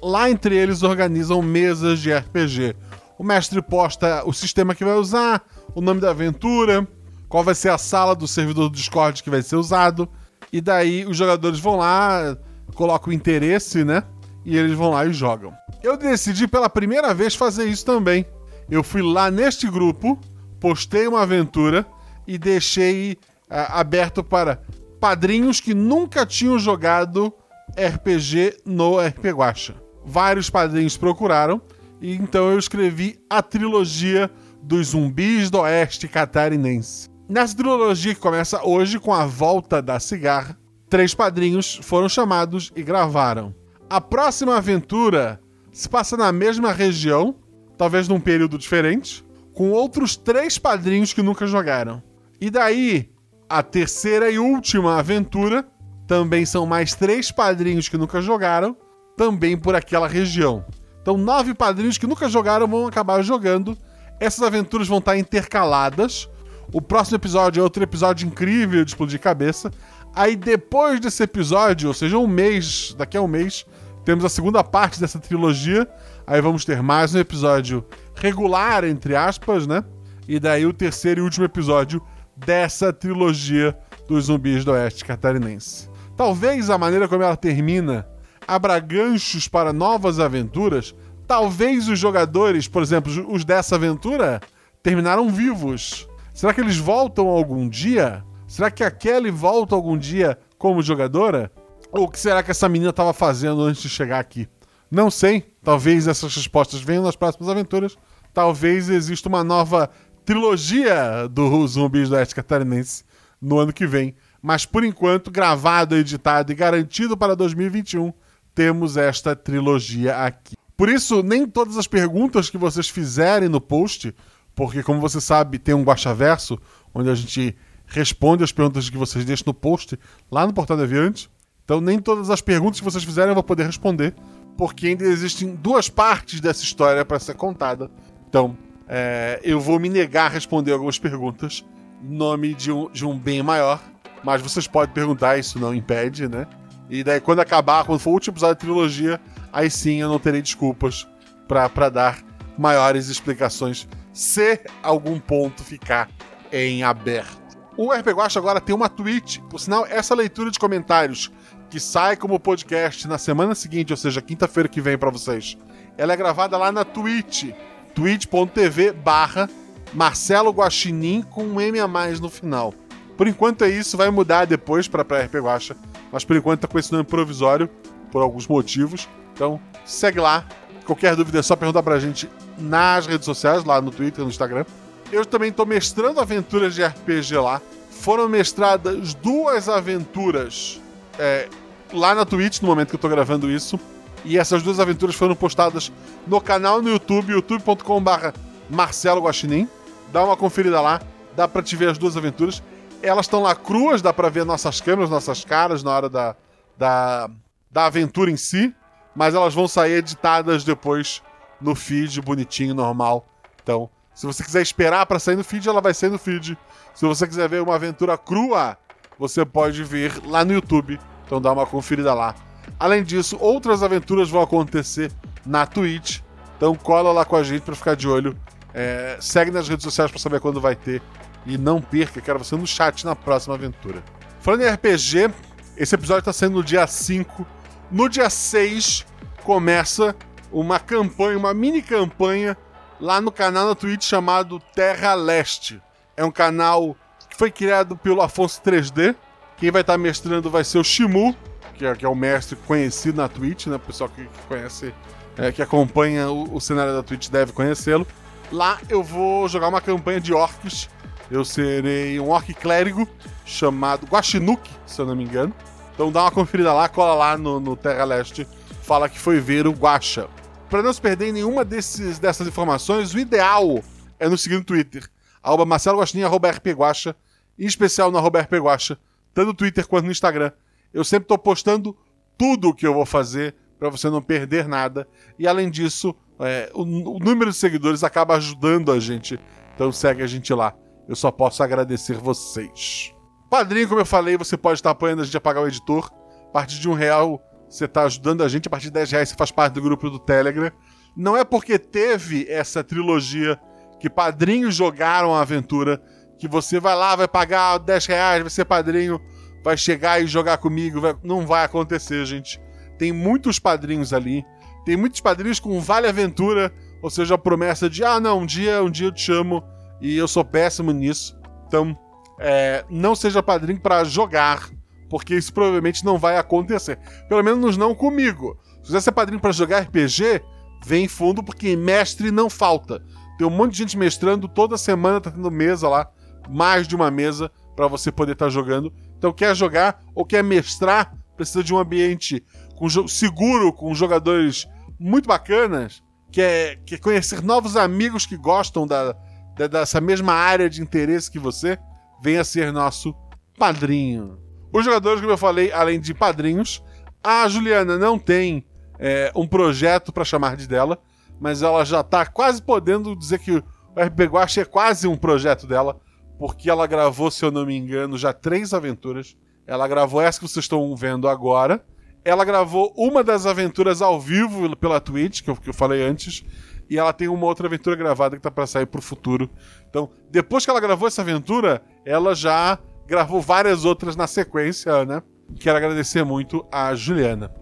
lá entre eles, organizam mesas de RPG. O mestre posta o sistema que vai usar, o nome da aventura, qual vai ser a sala do servidor do Discord que vai ser usado. E daí os jogadores vão lá, colocam o interesse, né? E eles vão lá e jogam. Eu decidi pela primeira vez fazer isso também. Eu fui lá neste grupo, postei uma aventura e deixei ah, aberto para padrinhos que nunca tinham jogado RPG no RP Guacha. Vários padrinhos procuraram e então eu escrevi a trilogia dos zumbis do oeste catarinense. Nessa trilogia que começa hoje com a volta da cigarra, três padrinhos foram chamados e gravaram. A próxima aventura se passa na mesma região, talvez num período diferente, com outros três padrinhos que nunca jogaram. E daí, a terceira e última aventura também são mais três padrinhos que nunca jogaram, também por aquela região. Então, nove padrinhos que nunca jogaram vão acabar jogando. Essas aventuras vão estar intercaladas. O próximo episódio é outro episódio incrível de explodir cabeça. Aí depois desse episódio, ou seja, um mês, daqui a um mês, temos a segunda parte dessa trilogia. Aí vamos ter mais um episódio regular, entre aspas, né? E daí o terceiro e último episódio dessa trilogia dos zumbis do Oeste catarinense. Talvez a maneira como ela termina abra ganchos para novas aventuras. Talvez os jogadores, por exemplo, os dessa aventura, terminaram vivos. Será que eles voltam algum dia? Será que a Kelly volta algum dia como jogadora? O que será que essa menina estava fazendo antes de chegar aqui? Não sei. Talvez essas respostas venham nas próximas aventuras. Talvez exista uma nova trilogia do Zumbis do Oeste Catarinense no ano que vem. Mas por enquanto, gravado, editado e garantido para 2021, temos esta trilogia aqui. Por isso, nem todas as perguntas que vocês fizerem no post, porque como você sabe, tem um Guaxaverso, onde a gente responde as perguntas que vocês deixam no post lá no Portal Deviante. Então, nem todas as perguntas que vocês fizerem eu vou poder responder, porque ainda existem duas partes dessa história para ser contada. Então, é, eu vou me negar a responder algumas perguntas em nome de um, de um bem maior. Mas vocês podem perguntar, isso não impede, né? E daí, quando acabar, quando for o último episódio da trilogia, aí sim eu não terei desculpas para dar maiores explicações se algum ponto ficar em aberto. O RP Guacha agora tem uma tweet, por sinal, essa leitura de comentários que sai como podcast na semana seguinte, ou seja, quinta-feira que vem para vocês, ela é gravada lá na Twitch, twitch.tv barra Marcelo Guaxinim com um M a mais no final. Por enquanto é isso, vai mudar depois para RP Guacha, mas por enquanto tá com esse nome provisório, por alguns motivos. Então, segue lá. Qualquer dúvida é só perguntar pra gente nas redes sociais, lá no Twitter, no Instagram. Eu também estou mestrando aventuras de RPG lá. Foram mestradas duas aventuras é, lá na Twitch, no momento que eu estou gravando isso. E essas duas aventuras foram postadas no canal no YouTube, youtube.com.br Marcelo Guaxinim. Dá uma conferida lá, dá pra te ver as duas aventuras. Elas estão lá cruas, dá pra ver nossas câmeras, nossas caras na hora da, da, da aventura em si. Mas elas vão sair editadas depois no feed bonitinho, normal. Então, se você quiser esperar para sair no feed, ela vai sair no feed. Se você quiser ver uma aventura crua, você pode ver lá no YouTube. Então dá uma conferida lá. Além disso, outras aventuras vão acontecer na Twitch. Então cola lá com a gente para ficar de olho. É, segue nas redes sociais para saber quando vai ter. E não perca, quero você no chat na próxima aventura. Falando em RPG, esse episódio está sendo no dia 5. No dia 6 começa uma campanha, uma mini campanha lá no canal na Twitch chamado Terra Leste. É um canal que foi criado pelo Afonso 3D. Quem vai estar mestrando vai ser o Shimu, que é, que é o mestre conhecido na Twitch, né? O pessoal que, que conhece, é, que acompanha o, o, cenário da Twitch deve conhecê-lo. Lá eu vou jogar uma campanha de orcs. Eu serei um orc clérigo chamado Guaxinuki, se eu não me engano. Então dá uma conferida lá, cola lá no, no Terra Leste, fala que foi ver o Guaxa para não se perder nenhuma desses, dessas informações, o ideal é no seguinte Twitter, arroba Marcelo Guaxinim, rpguacha, em especial no arroba rpguacha, tanto no Twitter quanto no Instagram. Eu sempre estou postando tudo o que eu vou fazer para você não perder nada. E além disso, é, o, o, número de seguidores acaba ajudando a gente. Então segue a gente lá. Eu só posso agradecer vocês. Padrinho, como eu falei, você pode estar apoiando a gente a pagar o editor. A partir de um real você está ajudando a gente. A partir de 10 reais você faz parte do grupo do Telegram. Não é porque teve essa trilogia que padrinhos jogaram a aventura que você vai lá, vai pagar 10 reais, vai ser padrinho, vai chegar e jogar comigo. Vai... Não vai acontecer, gente. Tem muitos padrinhos ali. Tem muitos padrinhos com Vale Aventura, ou seja, a promessa de ah, não, um dia, um dia eu te chamo e eu sou péssimo nisso. Então, é, não seja padrinho para jogar porque isso provavelmente não vai acontecer. Pelo menos não comigo. Se quiser ser padrinho para jogar RPG, vem fundo, porque mestre não falta. Tem um monte de gente mestrando, toda semana tá tendo mesa lá, mais de uma mesa para você poder estar tá jogando. Então, quer jogar ou quer mestrar, precisa de um ambiente com seguro, com jogadores muito bacanas, quer, quer conhecer novos amigos que gostam da, da, dessa mesma área de interesse que você, venha ser nosso padrinho. Os jogadores, como eu falei, além de padrinhos, a Juliana não tem é, um projeto para chamar de dela, mas ela já tá quase podendo dizer que o RP Guache é quase um projeto dela, porque ela gravou, se eu não me engano, já três aventuras. Ela gravou essa que vocês estão vendo agora. Ela gravou uma das aventuras ao vivo pela Twitch, que eu, que eu falei antes. E ela tem uma outra aventura gravada que tá para sair pro futuro. Então, depois que ela gravou essa aventura, ela já gravou várias outras na sequência, né? Quero agradecer muito a Juliana.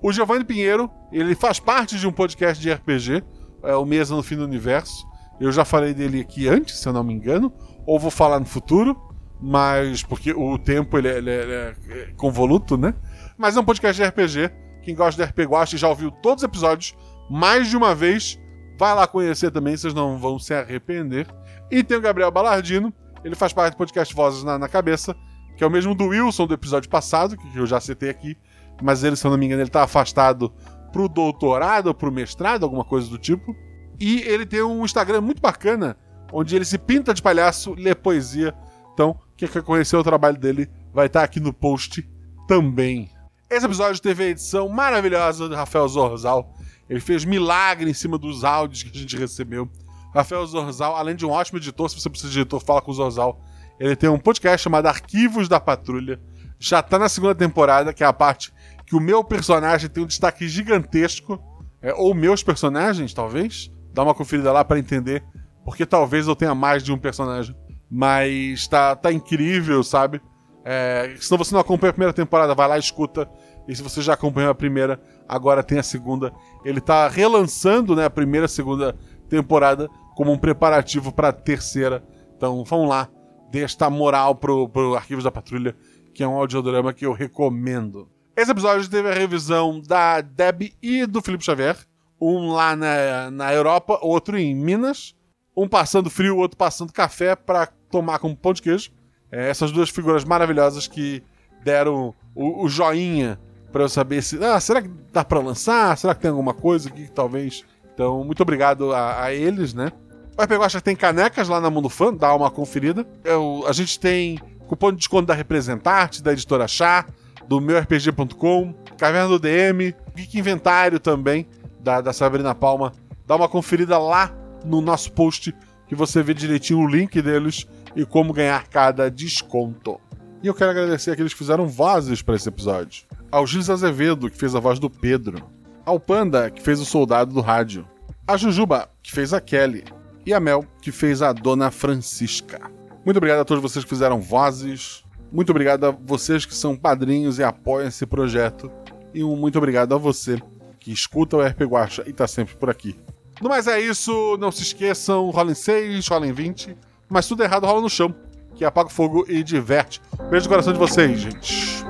O Giovanni Pinheiro, ele faz parte de um podcast de RPG, é o Mesa no Fim do Universo. Eu já falei dele aqui antes, se eu não me engano, ou vou falar no futuro, mas porque o tempo ele é, ele é, ele é convoluto, né? Mas é um podcast de RPG. Quem gosta de RPG Watch já ouviu todos os episódios mais de uma vez. Vai lá conhecer também, vocês não vão se arrepender. E tem o Gabriel Balardino, ele faz parte do podcast Vozes na, na Cabeça, que é o mesmo do Wilson do episódio passado, que eu já citei aqui, mas ele, se eu não me engano, ele tá afastado pro doutorado ou pro mestrado, alguma coisa do tipo. E ele tem um Instagram muito bacana, onde ele se pinta de palhaço, lê poesia. Então, quem quer conhecer o trabalho dele vai estar aqui no post também. Esse episódio teve a edição maravilhosa do Rafael Zorzal. Ele fez milagre em cima dos áudios que a gente recebeu. Rafael Zorzal, além de um ótimo editor, se você precisa de editor, fala com o Zorzal. Ele tem um podcast chamado Arquivos da Patrulha. Já tá na segunda temporada, que é a parte que o meu personagem tem um destaque gigantesco. É, ou meus personagens, talvez. Dá uma conferida lá para entender. Porque talvez eu tenha mais de um personagem. Mas tá, tá incrível, sabe? É, se você não acompanha a primeira temporada, vai lá e escuta. E se você já acompanhou a primeira, agora tem a segunda. Ele tá relançando né, a primeira e segunda temporada como um preparativo para a terceira. Então vamos lá, dê esta moral pro, pro Arquivos da Patrulha, que é um audiodrama que eu recomendo. Esse episódio teve a revisão da Deb e do Felipe Xavier. Um lá na, na Europa, outro em Minas. Um passando frio, outro passando café para tomar como pão de queijo. É, essas duas figuras maravilhosas que deram o, o joinha para eu saber se. Ah, será que dá para lançar? Será que tem alguma coisa aqui que talvez. Então, muito obrigado a, a eles, né? O RPG Guacha tem canecas lá na Mundo Fã, dá uma conferida. Eu, a gente tem cupom de desconto da Representarte, da editora Chá, do meurpg.com, Caverna do DM, Geek Inventário também, da, da Sabrina Palma. Dá uma conferida lá no nosso post que você vê direitinho o link deles e como ganhar cada desconto. E eu quero agradecer aqueles que fizeram vozes para esse episódio. Ao Gilles Azevedo, que fez a voz do Pedro. Ao Panda, que fez o soldado do rádio. A Jujuba, que fez a Kelly. E a Mel, que fez a Dona Francisca. Muito obrigado a todos vocês que fizeram vozes. Muito obrigado a vocês que são padrinhos e apoiam esse projeto. E um muito obrigado a você que escuta o RP Guacha e tá sempre por aqui. No mais é isso, não se esqueçam, rolem 6, rolem 20, mas tudo errado rola no chão, que apaga o fogo e diverte. Beijo no coração de vocês, gente.